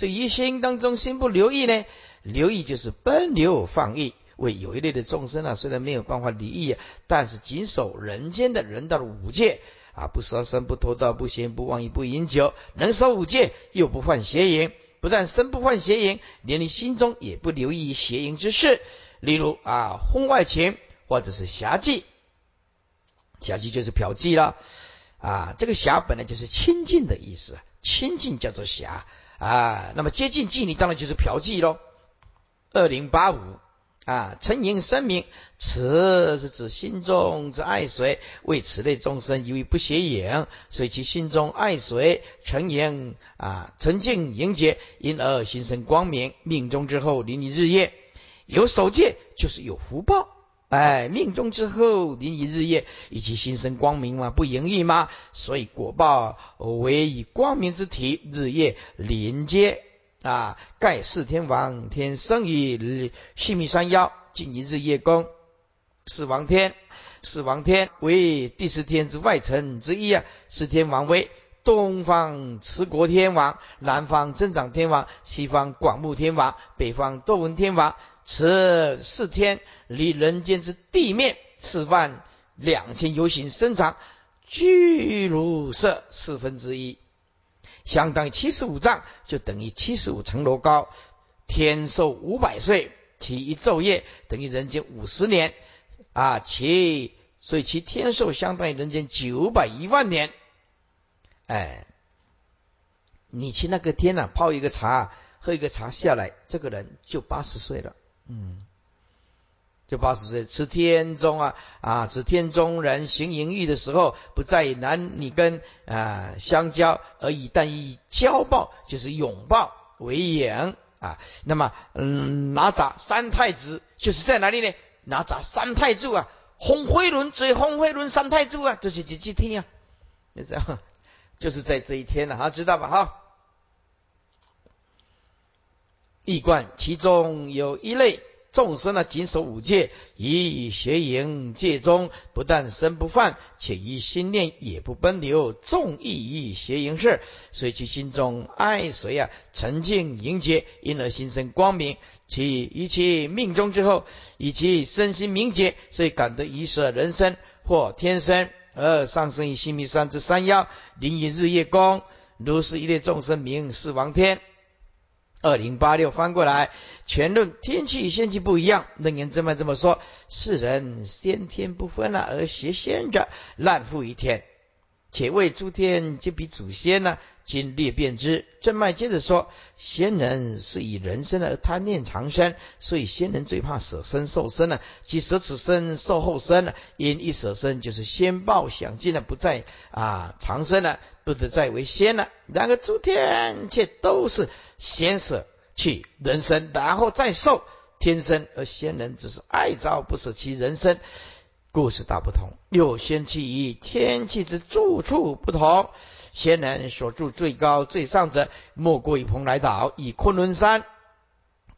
所以一邪淫当中心不留意呢？留意就是奔流放逸。为有一类的众生啊，虽然没有办法离异，但是谨守人间的人道的五戒啊，不杀生、不偷盗、不邪不妄语、不饮酒，能守五戒又不犯邪淫，不但身不犯邪淫，连你心中也不留意邪淫之事。例如啊，婚外情或者是侠妓，侠妓就是嫖妓了啊。这个侠本来就是亲近的意思，亲近叫做侠啊。那么接近妓女，当然就是嫖妓喽。二零八五。啊，成淫生明，此是指心中之爱水，为此类众生由于不邪淫，所以其心中爱水成淫啊，沉静凝结，因而心生光明。命中之后，临你日夜有守戒，就是有福报。哎，命中之后，临一日夜，以其心生光明嘛，不盈欲吗？所以果报为以光明之体，日夜连接。啊！盖四天王天生于西密山腰，进一日夜宫。四王天，四王天为第四天之外层之一啊。四天王为东方持国天王，南方增长天王，西方广目天王，北方多闻天王。此四天离人间之地面四万两千由行生长，巨如色四分之一。相当于七十五丈，就等于七十五层楼高。天寿五百岁，其一昼夜等于人间五十年啊！其所以其天寿相当于人间九百一万年。哎，你去那个天呐，泡一个茶，喝一个茶下来，这个人就八十岁了。嗯。就八十岁，持天中啊啊，持天中人行淫欲的时候，不在于男女跟啊相交，而已但以交抱，就是拥抱为淫啊。那么，嗯，哪吒三太子就是在哪里呢？哪吒三太子啊，红飞轮追红飞轮三太子啊，这是几几天啊？就这样，就是在这一天了，哈，知道吧？哈。易观其中有一类。众生呢，谨守五戒，以邪淫戒中，不但身不犯，且于心念也不奔流，众意于邪淫事，所以其心中爱谁啊？沉静凝结，因而心生光明。其于其命中之后，以其身心明洁，所以感得一舍人生或天生，而上升于西密山之山腰，临于日夜宫，如是一列众生名四王天。二零八六翻过来，全论天气与仙气不一样。楞严正脉这么说：世人先天不分了，而邪仙者滥复于天，且为诸天皆比祖先呢。今略变之。正脉接着说：仙人是以人生而贪念长生，所以仙人最怕舍身受身了。即舍此身受后身了，因一舍身就是仙报享尽了，不再啊长生了，不得再为仙了。然而诸天却都是。先舍去人生，然后再受天生，而仙人只是爱招不舍其人生，故事大不同。又仙气与天气之住处不同，仙人所住最高最上者，莫过于蓬莱岛，以昆仑山。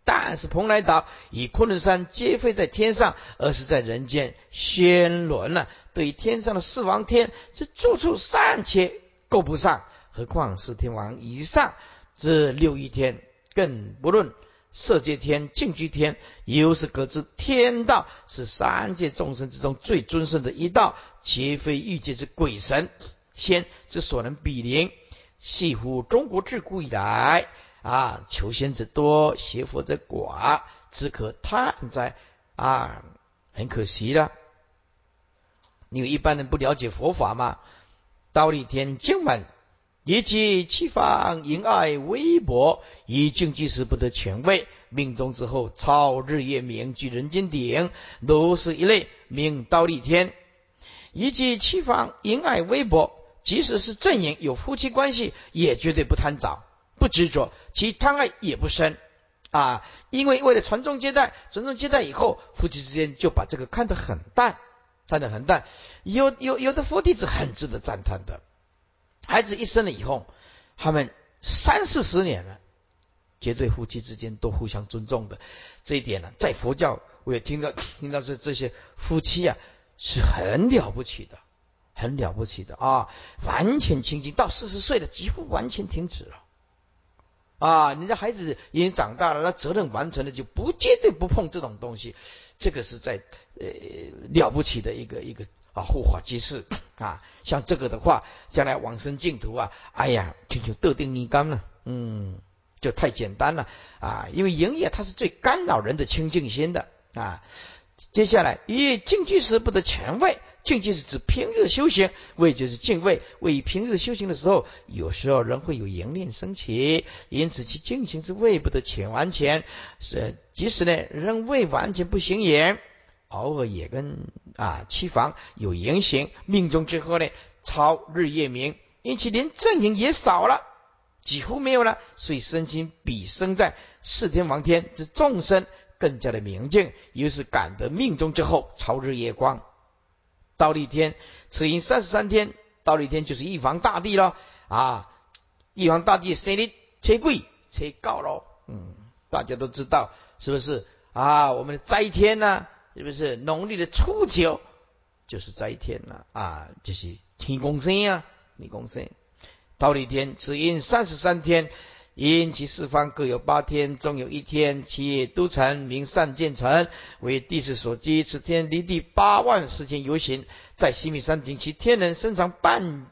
但是蓬莱岛与昆仑山皆非在天上，而是在人间。仙轮呢，对于天上的四王天，这住处尚且够不上，何况是天王以上？这六一天，更不论色界天、净居天，又是各自天道，是三界众生之中最尊胜的一道，皆非欲界之鬼神仙之所能比邻。系乎中国自古以来啊，求仙者多，邪佛者寡，只可叹哉啊！很可惜了，因为一般人不了解佛法嘛。道立天今晚。以及七方淫爱微薄，以竞技时不得权位，命中之后超日月明，居人间顶，都是一类名道立天。以及七方淫爱微薄，即使是正淫有夫妻关系，也绝对不贪早，不执着，其贪爱也不深啊。因为为了传宗接代，传宗接代以后，夫妻之间就把这个看得很淡，看得很淡。有有有的佛弟子很值得赞叹的。孩子一生了以后，他们三四十年了，绝对夫妻之间都互相尊重的。这一点呢，在佛教我也听到听到这这些夫妻啊是很了不起的，很了不起的啊，完全清净到四十岁了，几乎完全停止了。啊，你的孩子已经长大了，那责任完成了，就不绝对不碰这种东西。这个是在呃了不起的一个一个啊护法之事啊。像这个的话，将来往生净土啊，哎呀，就就得定你干了，嗯，就太简单了啊。因为营业它是最干扰人的清净心的啊。接下来，一静居时不得前位。静居是指平日修行，位就是敬畏。为平日修行的时候，有时候人会有淫念升起，因此其进行之位不得全完全。是即使呢，人未完全不行淫，偶尔也跟啊七房有言行。命中之后呢，超日夜明，因此连正淫也少了，几乎没有了。所以身心比生在四天王天之众生更加的明净，于是感得命中之后超日夜光。倒立天，此因三十三天，倒立天就是玉皇大帝了啊！玉皇大帝生日切贵切高喽，嗯，大家都知道是不是啊？我们的灾天呢，是不是农历的初九就是灾天了啊？就是天公生啊，天公生。倒立天，此因三十三天。因其四方各有八天，中有一天，其都城名善建成，为地势所居。此天离地八万四千游行，在西米山顶，其天人身长半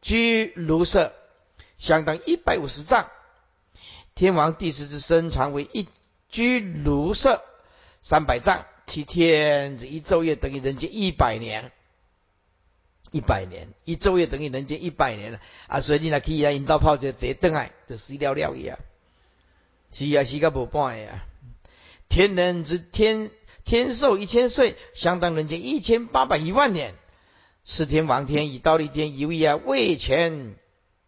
居卢舍，相当一百五十丈。天王地势之身长为一居卢舍三百丈，其天子一昼夜等于人间一百年。一百年，一昼夜等于人间一百年了啊！所以你来可以啊，引导炮这得灯啊，就死了了一样，是啊，是个无半呀。天人之天天寿一千岁，相当人间一千八百一万年。四天王天以道立天以为啊位权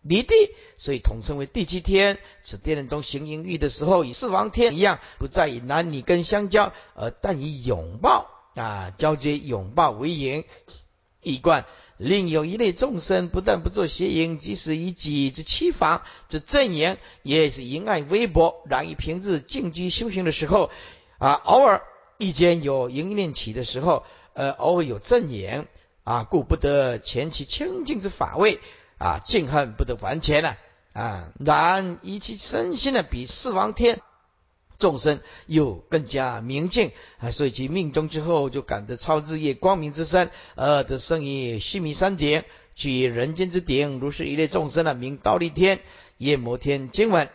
离地，所以统称为第七天。此天人中行淫欲的时候，与四王天一样，不再以男女根相交，而但以拥抱啊交接拥抱为淫，一贯。另有一类众生，不但不做邪淫，即使以己之妻房之正言，也是淫爱微薄。然以平日静居修行的时候，啊，偶尔一间有淫念起的时候，呃，偶尔有正言，啊，故不得前其清净之法位，啊，敬恨不得完全了，啊，然以其身心呢，比四王天。众生又更加明净啊，所以其命中之后就感得超日夜光明之身，而得生于须弥山顶，居人间之顶。如是一类众生的，名道立天、夜摩天。经文：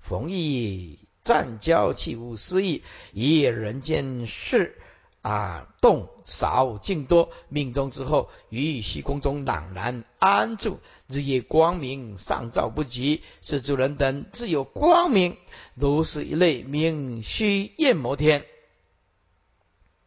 逢意暂交，岂无私意，以人间事。啊，动少静多，命中之后于虚空中朗然安住，日夜光明上照不及，是诸人等自有光明，如是一类名虚焰摩天。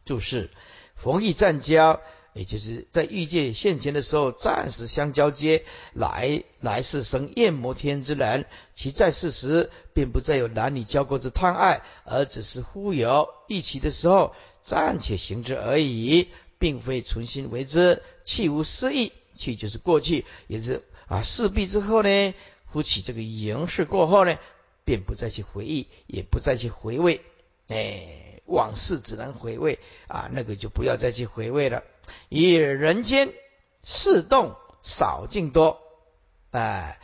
注释：逢遇暂交，也就是在欲界现前的时候，暂时相交接，来来世生焰摩天之人，其在世时并不再有男女交媾之贪爱，而只是忽有一起的时候。暂且行之而已，并非存心为之。弃无私意，弃就是过去，也是啊，事毕之后呢，夫妻这个营事过后呢，便不再去回忆，也不再去回味。哎，往事只能回味啊，那个就不要再去回味了。以人间事动少静多，哎，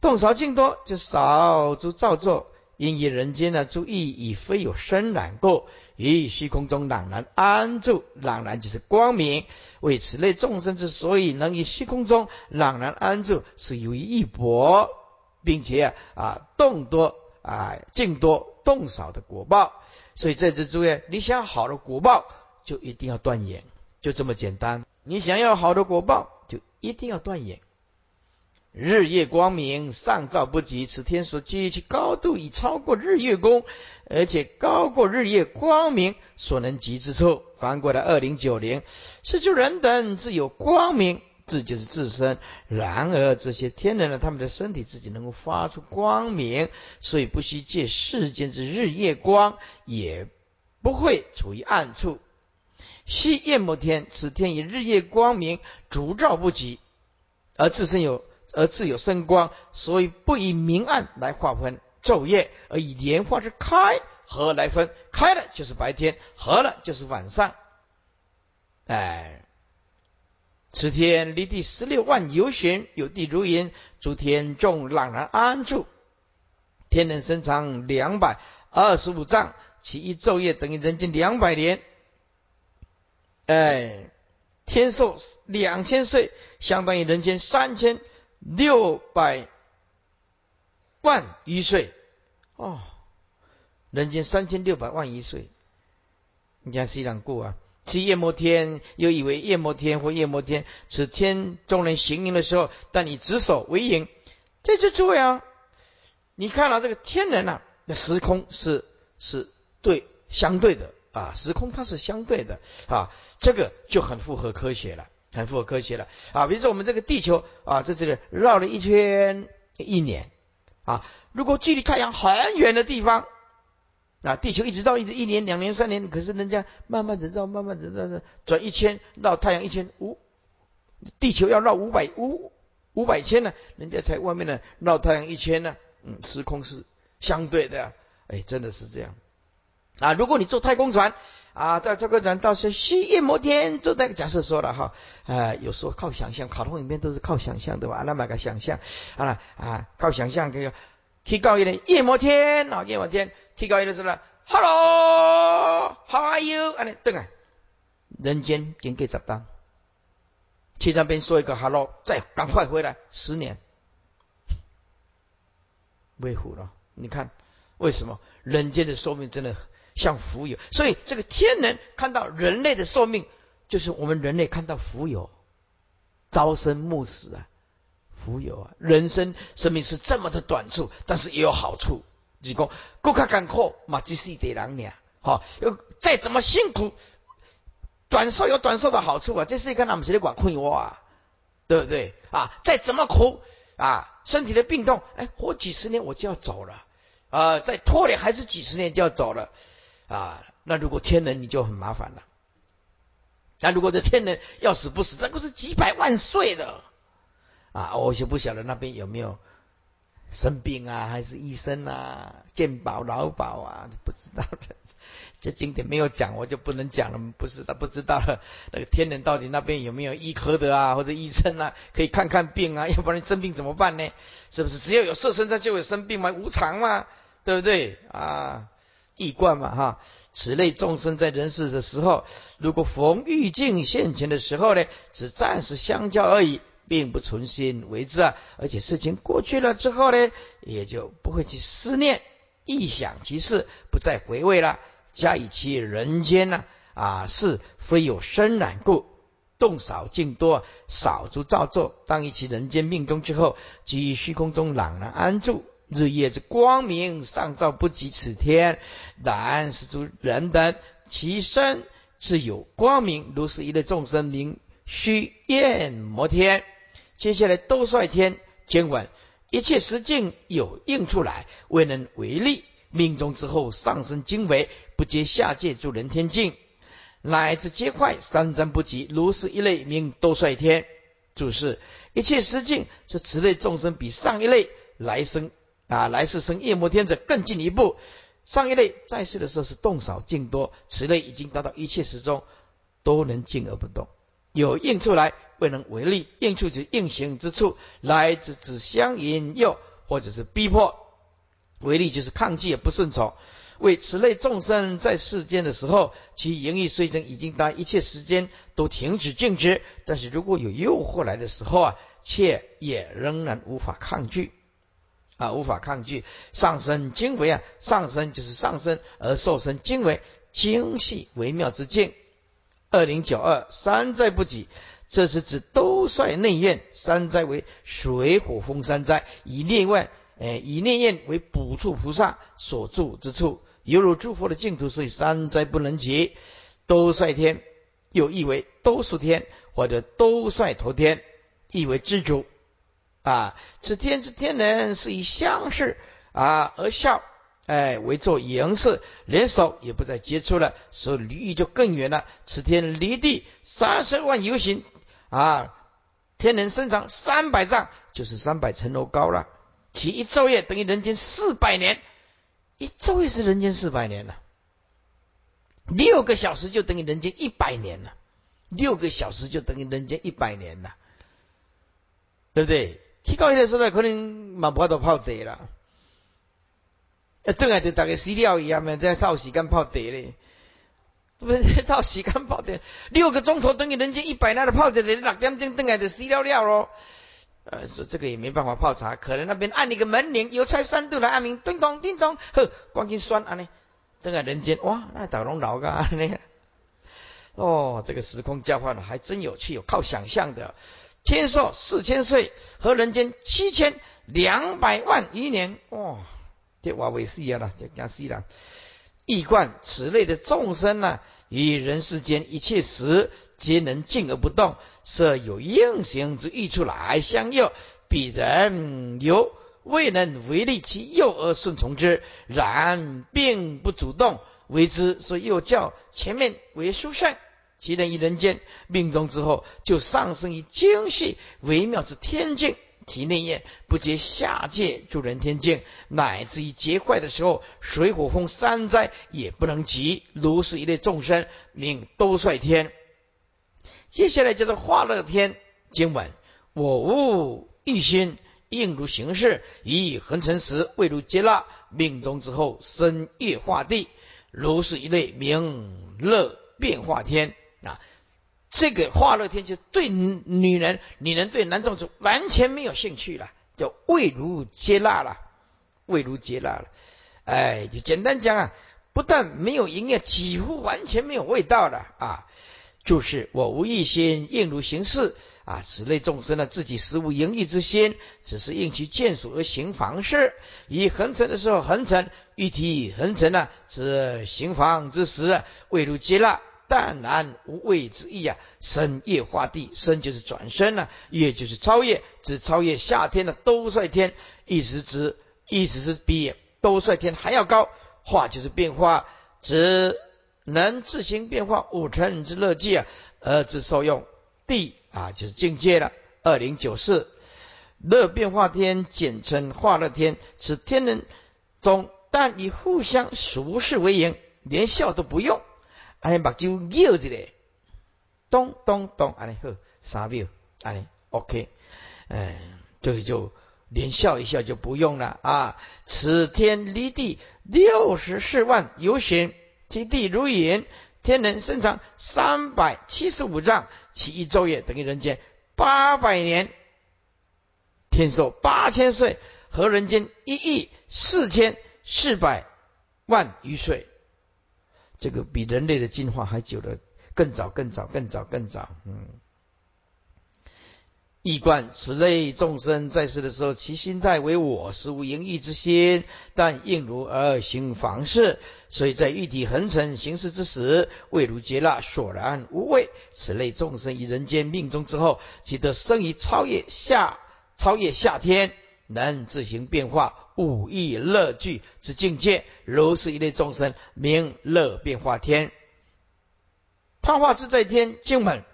动少静多就少诸造作。因以人间呢，诸意已非有生染过，于虚空中朗然安住，朗然就是光明。为此类众生之所以能于虚空中朗然安住，是由于一博，并且啊动多啊静多动少的果报。所以在这诸位，你想好的果报，就一定要断言，就这么简单。你想要好的果报，就一定要断言。日夜光明，上照不及。此天所居其高度已超过日月宫，而且高过日夜光明所能及之处。翻过来二零九零，是诸人等自有光明，这就是自身。然而这些天人呢，他们的身体自己能够发出光明，所以不需借世间之日夜光，也不会处于暗处。昔夜摩天，此天以日夜光明烛照不及，而自身有。而自有生光，所以不以明暗来划分昼夜，而以莲花之开合来分。开了就是白天，合了就是晚上。哎，此天离地十六万由旬，有地如云，诸天众朗然安住。天人身长两百二十五丈，其一昼夜等于人间两百年。哎，天寿两千岁，相当于人间三千六百万余岁。哦，人间三千六百万余岁，你看谁难过啊？其夜摩天，又以为夜摩天或夜摩天，此天众人行营的时候，但以执手为营。这就这样。你看到这个天人呐，那时空是是对相对的啊，时空它是相对的啊，这个就很符合科学了，很符合科学了啊。比如说我们这个地球啊，在这里绕了一圈一年啊，如果距离太阳很远的地方啊，地球一直绕一直一年两年三年，可是人家慢慢的绕，慢慢的绕转一圈绕太阳一圈五，地球要绕五百五五百千呢，人家才外面呢绕太阳一圈呢。嗯，时空是相对的，哎，真的是这样啊！如果你坐太空船啊，在这个人到是夜摩天，就那个假设说了哈，啊，有时候靠想象，卡通影片都是靠想象对吧？那么个想象，好了啊，靠想象可以去告一点夜摩天啊，夜摩天去告一点是了，Hello，How are you？啊，你等啊，人间经过十当，去那边说一个 Hello，再赶快回来，十年。威虎了，你看为什么人间的寿命真的像浮游？所以这个天人看到人类的寿命，就是我们人类看到浮游，朝生暮死啊，浮游啊，人生生命是这么的短促，但是也有好处。你讲过卡干苦，嘛只是一点两年，好，又再怎么辛苦，短寿有短寿的好处啊，这是一个那么些的管困我啊，对不对啊？再怎么苦。啊，身体的病痛，哎，活几十年我就要走了，啊，再拖累还是几十年就要走了，啊，那如果天人你就很麻烦了，那如果这天人要死不死，这个是几百万岁的，啊，我就不晓得那边有没有生病啊，还是医生啊，健保劳保啊，不知道的。这经典没有讲，我就不能讲了。不是他不知道了，那个天人到底那边有没有医科的啊，或者医生啊，可以看看病啊？要不然生病怎么办呢？是不是只要有色身，他就有生病嘛？无常嘛，对不对啊？易观嘛，哈。此类众生在人世的时候，如果逢欲境现前的时候呢，只暂时相交而已，并不存心为之啊。而且事情过去了之后呢，也就不会去思念、臆想其事，不再回味了。加以其人间呢啊是非有生染故，动少静多，少诸造作。当以其人间命中之后，即于虚空中朗然安住。日夜之光明，上照不及此天。然是诸人等，其身自有光明，如是一类众生，名虚焰摩天。接下来兜率天监管，一切实境有应出来，未能为力。命中之后，上升经纬，不接下界诸人天境，乃至皆快三增不及，如是一类名多率天。注释：一切实境，是此类众生比上一类来生啊，来世生夜摩天者更进一步。上一类在世的时候是动少静多，此类已经达到一切时中都能静而不动，有应出来未能为力，应处之应行之处，来自只相引诱或者是逼迫。为例就是抗拒也不顺从，为此类众生在世间的时候，其盈欲虽真已经当一切时间都停止静止，但是如果有诱惑来的时候啊，却也仍然无法抗拒啊，无法抗拒。上升精微啊，上升就是上升，而受身精微，精细微妙之境。二零九二三灾不己，这是指都率内院三灾为水火风三灾，以内外。哎，以内院为补处菩萨所住之处，犹如诸佛的净土，所以三灾不能及。都率天又译为都数天，或者都率陀天，意为知足。啊，此天之天人是以相视啊而笑，哎，为作颜色，连手也不再接触了，所以离就更远了。此天离地三十万游行啊，天人身长三百丈，就是三百层楼高了。其一昼夜等于人间四百年，一昼夜是人间四百年了。六个小时就等于人间一百年了，六个小时就等于人间一百年了，对不对？去到那个时代，可能嘛不到泡茶了。一顿下就大概死掉一样嘛，在套时间泡茶嘞，不是套时间泡茶，六个钟头等于人间一百年的泡茶，六点钟顿下就死掉了咯。呃，说这个也没办法泡茶，可能那边按一个门铃，邮差三度来按铃，叮咚叮咚，呵，光进酸啊呢，等下人间哇，那打龙老个那哦，这个时空交换还真有趣，有靠想象的。天寿四千岁，和人间七千两百万余年，哇！这话为死啊了，这讲死了。易观此类的众生呢，与人世间一切时皆能静而不动，设有应行之欲出来相诱，彼人犹未能违逆其诱而顺从之，然并不主动为之，所以又叫前面为殊胜。其人于人间命中之后，就上升于精细微妙之天境。其内业不接下界助人天境，乃至于结坏的时候，水火风三灾也不能及。如是一类众生，命都率天。接下来叫做化乐天经文：我悟一心，应如行事，以恒成时，未如接纳。命中之后，生业化地。如是一类名乐变化天。啊，这个化乐天就对女人，女人对男众就完全没有兴趣了，就未如接纳了，未如接纳了。哎，就简单讲啊，不但没有营业，几乎完全没有味道了啊。就是我无一心，应如行事啊。此类众生呢，自己实无盈利之心，只是应其眷属而行房事。以恒尘的时候恒尘，欲提恒尘呢，是行房之时，未如接纳。淡然无畏之意啊！生业化地，生就是转生了，业就是超越，指超越夏天的兜率天，意思指意思是比兜率天还要高。化就是变化，指能自行变化五尘之乐界啊，而之受用。地啊，就是境界了。二零九四乐变化天，简称化乐天，此天人中，但以互相熟视为营，连笑都不用。安尼目睭摇一下，咚咚咚，安尼好三秒，安尼 OK，嗯，这就连笑一笑就不用了啊！此天离地六十四万由旬，其地如影，天人身长三百七十五丈，其一昼夜等于人间八百年，天寿八千岁，和人间一亿四千四百万余岁。这个比人类的进化还久的更早、更早、更早、更早。嗯，易观此类众生在世的时候，其心态为我，实无盈溢之心，但应如而行房事，所以在玉体横尘行事之时，未如接纳，索然无畏。此类众生于人间命中之后，即得生于超越下、超越下天。能自行变化五欲乐具之境界，如是一类众生，名乐变化天。他化自在天经文，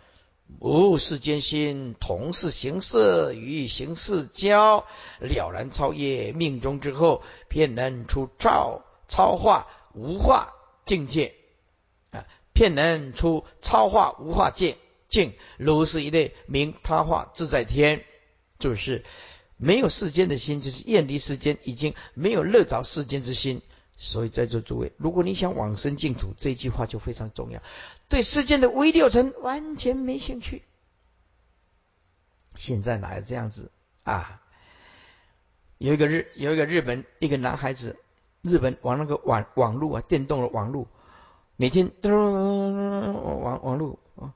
无世间心，同是形色与形式交，了然超越命中之后，便能出超超化无化境界啊！便能出超化无化界境，如是一类名他化自在天，就是。没有世间的心，就是厌离世间，已经没有乐着世间之心。所以在座诸位，如果你想往生净土，这句话就非常重要。对世间的微六尘完全没兴趣。现在哪有这样子啊？有一个日，有一个日本一个男孩子，日本玩那个网网络啊，电动的网络，每天都网网络啊，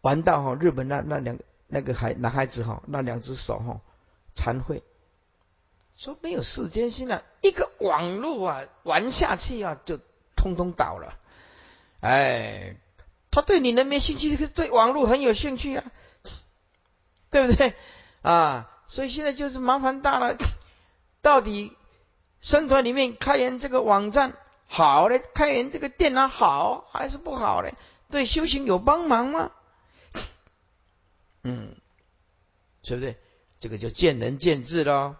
玩到哈，日本那那两那个孩男孩子哈，那两只手哈。惭愧，说没有世间心了，一个网络啊玩下去啊就通通倒了。哎，他对你能没兴趣，对网络很有兴趣啊，对不对啊？所以现在就是麻烦大了，到底生团里面开源这个网站好嘞，开源这个电脑好还是不好嘞？对修行有帮忙吗？嗯。对不对？这个就见仁见智喽。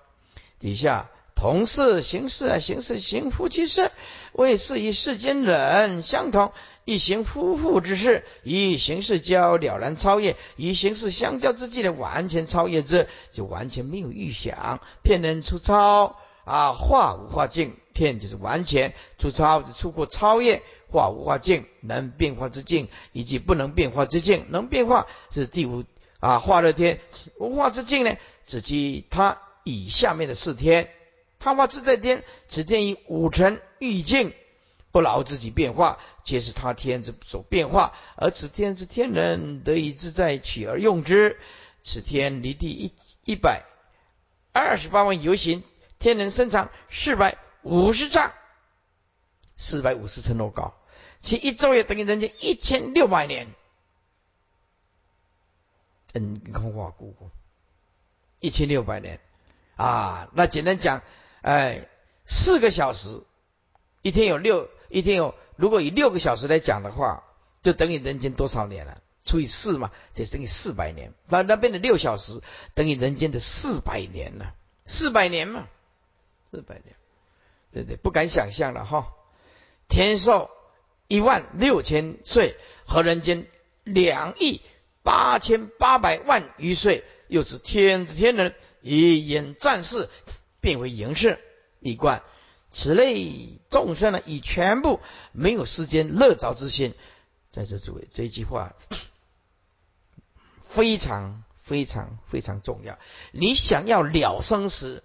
底下同事行事啊，行事行夫妻事，为是与世间人相同。一行夫妇之事，以行事交了然超越；以行事相交之际呢，完全超越之，就完全没有预想。骗人出超啊，化无化境，骗就是完全出超，出过超越化无化境，能变化之境，以及不能变化之境。能变化是第五啊，化乐天无化之境呢，指其他以下面的四天，他化自在天，此天以五尘欲境。不劳自己变化，皆是他天之所变化，而此天之天人得以自在取而用之。此天离地一一百二十八万游行，天人身长四百五十丈，四百五十层楼高，其一昼夜等于人间一千六百年。嗯，你看我姑姑，一千六百年啊！那简单讲，哎，四个小时，一天有六。一天有，如果以六个小时来讲的话，就等于人间多少年了？除以四嘛，就等于四百年。那那边的六小时等于人间的四百年了，四百年嘛，四百年，对对，不敢想象了哈。天寿一万六千岁，和人间两亿八千八百万余岁，又是天之天人，以眼战士变为营士，一贯。此类众生呢，已全部没有世间乐着之心。在这诸位，这句话非常非常非常重要。你想要了生死，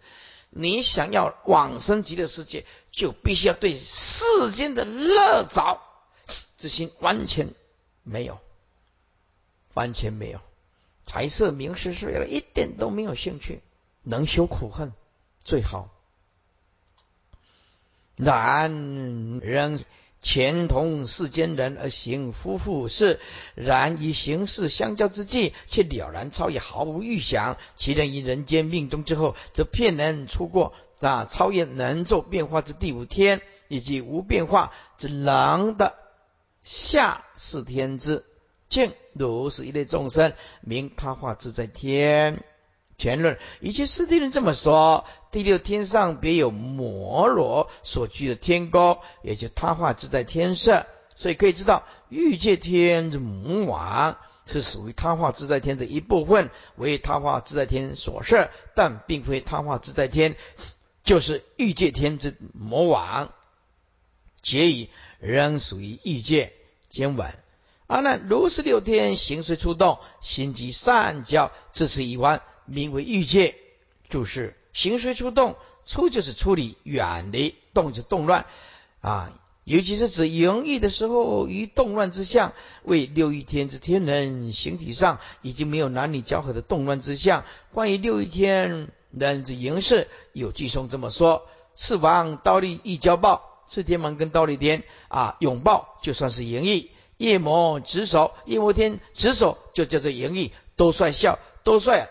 你想要往生极乐世界，就必须要对世间的乐着之心完全没有，完全没有。财色名食睡了，一点都没有兴趣，能修苦恨最好。然仍前同世间人而行夫妇事，然以行事相交之际，却了然超越，毫无预想。其人于人间命中之后，则骗人出过啊，超越能做变化之第五天，以及无变化之能的下四天之见，如是一类众生，名他化自在天。全论，一切师弟人这么说。第六天上别有摩罗所居的天宫，也就他化自在天色，所以可以知道欲界天之母王是属于他化自在天的一部分，为他化自在天所设，但并非他化自在天就是欲界天之魔王，皆以仍属于欲界今晚。阿难，如是六天行随出动，心即善教，自此一完。名为欲界，就是行随出动，出就是处理远离，动就动乱啊，尤其是指淫欲的时候，于动乱之相，为六欲天之天人形体上已经没有男女交合的动乱之相。关于六欲天人之淫事，有句颂这么说：四王刀立一交抱，四天王跟刀立天啊拥抱，就算是淫欲；夜魔执手，夜魔天执手就叫做淫欲，都帅笑，都帅。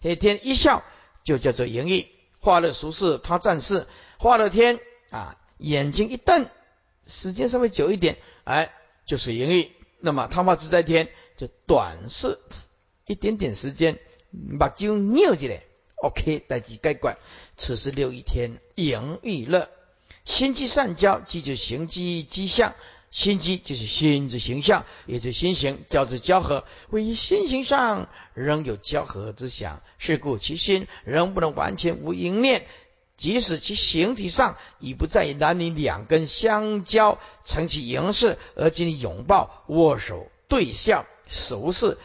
黑天一笑就叫做淫欲，化乐俗世他战士，化乐天啊，眼睛一瞪，时间稍微久一点，哎，就是淫欲。那么他化自在天就短视一点点时间，把酒尿起来，OK，待机该管。此时六一天淫欲乐，心机善交，即就行机迹象。心机就是心之形象，也是心形交之交合。位于心形上仍有交合之想，是故其心仍不能完全无淫念。即使其形体上已不在男女两根相交成其形式，而今拥抱、握手、对笑、熟视、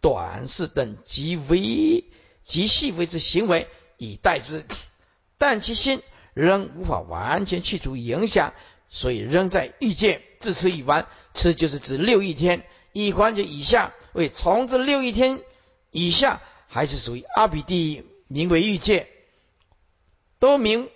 短视等极微极细微之行为以代之，但其心仍无法完全去除影响。所以仍在欲见，自此已完。此就是指六一天，一环节以下为从这六一天以下，还是属于阿鼻地名为欲界，都名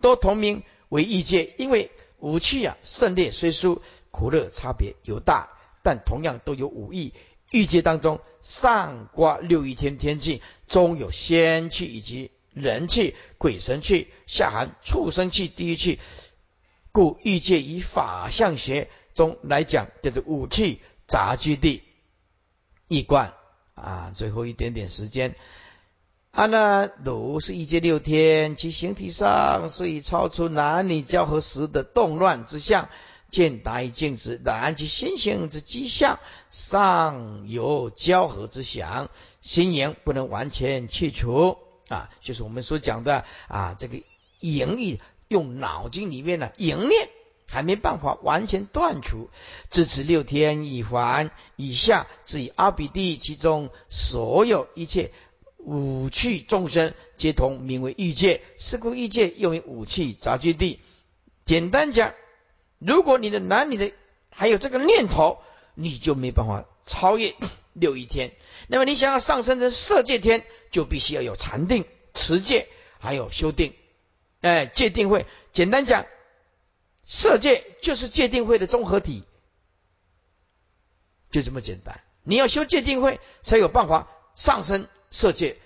都同名为欲界。因为五趣啊，胜劣虽殊，苦乐差别有大，但同样都有五欲。欲界当中，上刮六一天天气，中有仙气以及人气、鬼神气，下含畜生气、地狱气。故欲界以法相学中来讲，就是五气杂居地一观啊。最后一点点时间，啊，那如是一界六天，其形体上虽超出男女交合时的动乱之相，见达于静止，然其心性之迹象尚有交合之想，心言不能完全去除啊，就是我们所讲的啊，这个淫欲用脑筋里面的淫念还没办法完全断除，至此六天已还以下，至于阿比地其中所有一切五趣众生，皆同名为欲界。是故欲界又为五趣杂居地。简单讲。如果你的男女的还有这个念头，你就没办法超越六一天。那么你想要上升成色界天，就必须要有禅定、持戒，还有修定。哎，戒定慧，简单讲，色界就是戒定慧的综合体，就这么简单。你要修戒定慧，才有办法上升色界。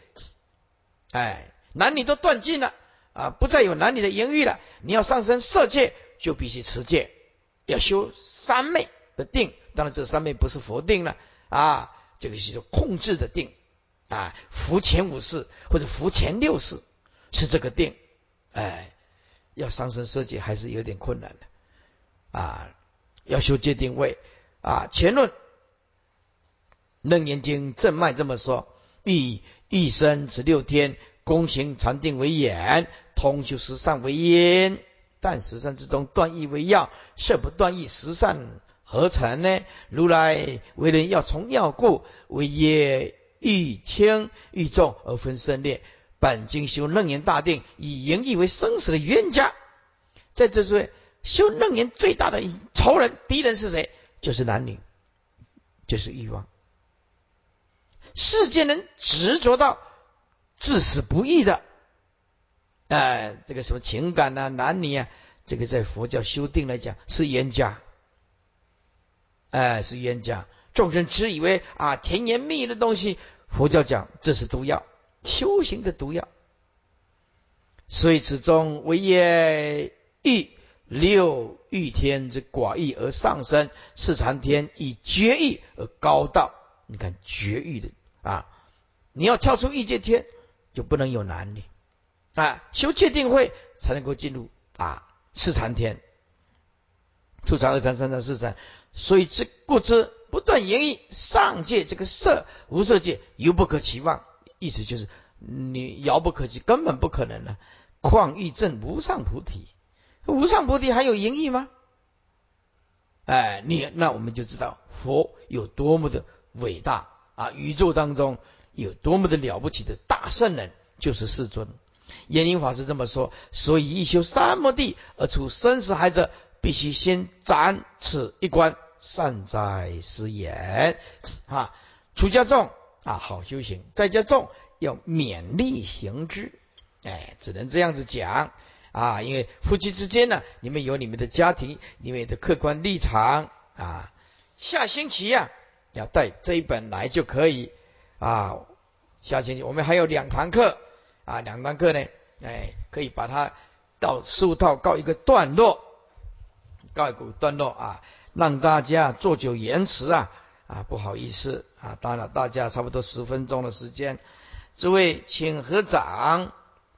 哎，男女都断尽了啊，不再有男女的淫欲了。你要上升色界。就必须持戒，要修三昧的定。当然，这三昧不是佛定了啊，这个是控制的定啊，伏前五世或者伏前六世是这个定。哎，要上升色界还是有点困难的啊。要修戒定位啊。前论楞严经正脉这么说：以一生十六天，功行禅定为眼，通修十善为因。但十善之中，断义为要，设不断义，十善何成呢？如来为人要从要故，为业欲轻欲重而分胜劣。本经修楞严大定，以淫欲为生死的冤家。在这说，修楞严最大的仇人、敌人是谁？就是男女，就是欲望。世间人执着到至死不渝的。哎，这个什么情感啊，男女啊，这个在佛教修定来讲是冤家，哎，是冤家。众生只以为啊甜言蜜语的东西，佛教讲这是毒药，修行的毒药。所以此中为业欲六欲天之寡欲而上升，四禅天以绝欲而高道。你看绝欲的啊，你要跳出欲界天，就不能有男女。啊，修戒定慧才能够进入啊四禅天，初禅、二禅、三禅、四禅。所以这故知不断言语上界这个色无色界犹不可期望，意思就是你遥不可及，根本不可能了。况欲证无上菩提，无上菩提还有淫欲吗？哎，你那我们就知道佛有多么的伟大啊！宇宙当中有多么的了不起的大圣人，就是世尊。延英法师这么说，所以一修三摩地而出生死海者，必须先斩此一关，善哉师言啊！出家众啊，好修行；在家种要勉力行之。哎，只能这样子讲啊！因为夫妻之间呢，你们有你们的家庭，你们的客观立场啊。下星期呀，要带这一本来就可以啊。下星期我们还有两堂课。啊，两堂课呢，哎，可以把它到书套告一个段落，告一个段落啊，让大家做久延迟啊，啊，不好意思啊，当然了大家差不多十分钟的时间，诸位请合掌。